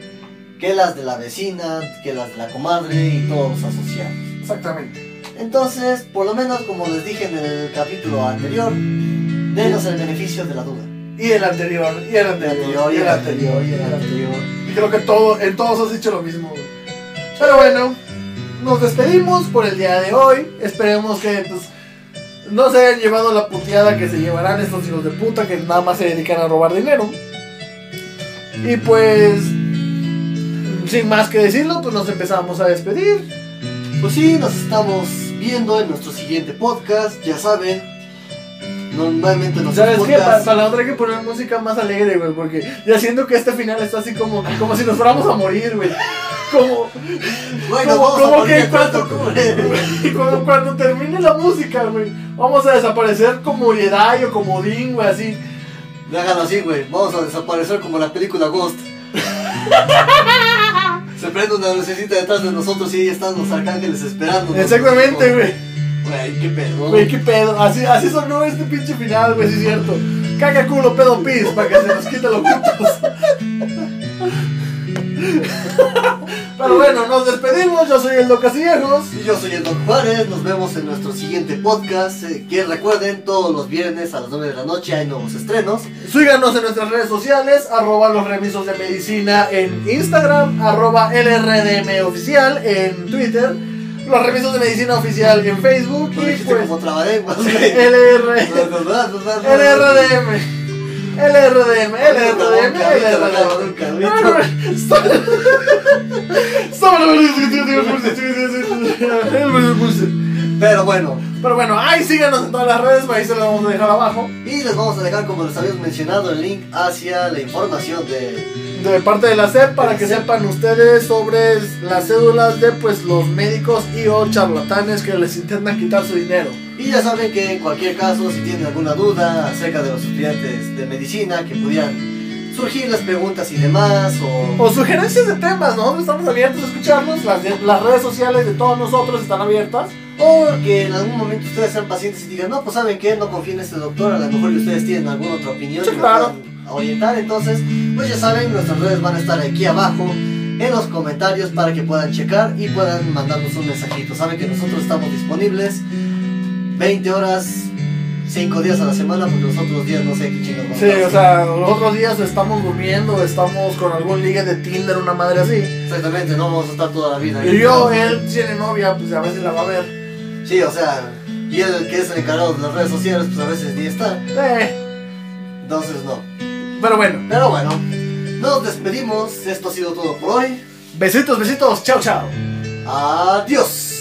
que las de la vecina, que las de la comadre y todos los asociados. Exactamente. Entonces, por lo menos como les dije en el capítulo anterior, denos el beneficio de la duda. Y el anterior, y el anterior, y el anterior, y el anterior. Y creo que todo, en todos has dicho lo mismo. Pero bueno, nos despedimos por el día de hoy. Esperemos que pues, no se hayan llevado la puteada que se llevarán estos hijos de puta que nada más se dedican a robar dinero. Y pues, sin más que decirlo, pues nos empezamos a despedir. Pues sí, nos estamos viendo en nuestro siguiente podcast, ya saben. Normalmente nuestros ¿Sabes qué? Para, la otra hay que poner música más alegre, güey, porque ya siento que este final está así como, como si nos fuéramos a morir, güey. Como, Bueno, como, como que cuando, (laughs) como cuando termine la música, güey, vamos a desaparecer como Jedi o como Dean, güey, así. Déjalo así, güey. Vamos a desaparecer como la película Ghost. (laughs) Se prende una lucecita detrás de nosotros y ahí están los arcángeles esperando. Exactamente, güey. Güey, qué pedo. Güey, qué pedo. Así, así sonó este pinche final, güey, sí es cierto. Caca, culo, pedo, pis, para que se nos quite los putos. Pero bueno, nos despedimos. Yo soy el Doc Castillejos. Y yo soy el Doc Juárez, nos vemos en nuestro siguiente podcast. eh, que recuerden, todos los viernes a las 9 de la noche hay nuevos estrenos. Síganos en nuestras redes sociales, arroba los remisos de medicina en Instagram, arroba LRDM oficial en Twitter, los remisos de medicina oficial en Facebook y pues como trabalenguas, güey. LR, LRDM. LRDM, LRDM, LRDM. Pero bueno, Pero bueno, ahí síganos en todas las redes, ahí se lo vamos a dejar abajo. y les vamos a dejar, como les habíamos mencionado, el link hacia la información de de parte de la SEP para que sepan ustedes sobre las cédulas de pues los médicos y o charlatanes que les intentan quitar su dinero. Y ya saben que en cualquier caso, si tienen alguna duda acerca de los estudiantes de medicina que pudieran surgir las preguntas y demás, o, O sugerencias de temas, nosotros estamos abiertos a escucharlos, las, las redes sociales de todos nosotros están abiertas. O que en algún momento ustedes sean pacientes y digan, no, pues saben que no confíen en este doctor, a lo mejor ustedes tienen alguna otra opinión Sí, claro. puedan orientar. Entonces, pues ya saben, nuestras redes van a estar aquí abajo en los comentarios para que puedan checar y puedan mandarnos un mensajito. Saben que nosotros estamos disponibles 20 horas, 5 días a la semana, porque los otros días no sé qué chingos vamos Sí, a hacer. o sea, los otros días estamos durmiendo, estamos con algún ligue de Tinder, una madre así. Exactamente, no vamos a estar toda la vida. Y yo, él tiene novia, pues a veces la va a ver. Sí, o sea, y él que es el encargado de las redes sociales, pues a veces ni está. Eh, Entonces no. pero bueno, Pero bueno, nos despedimos. Esto ha sido todo por hoy. besitos, besitos, chao, chao. Adiós.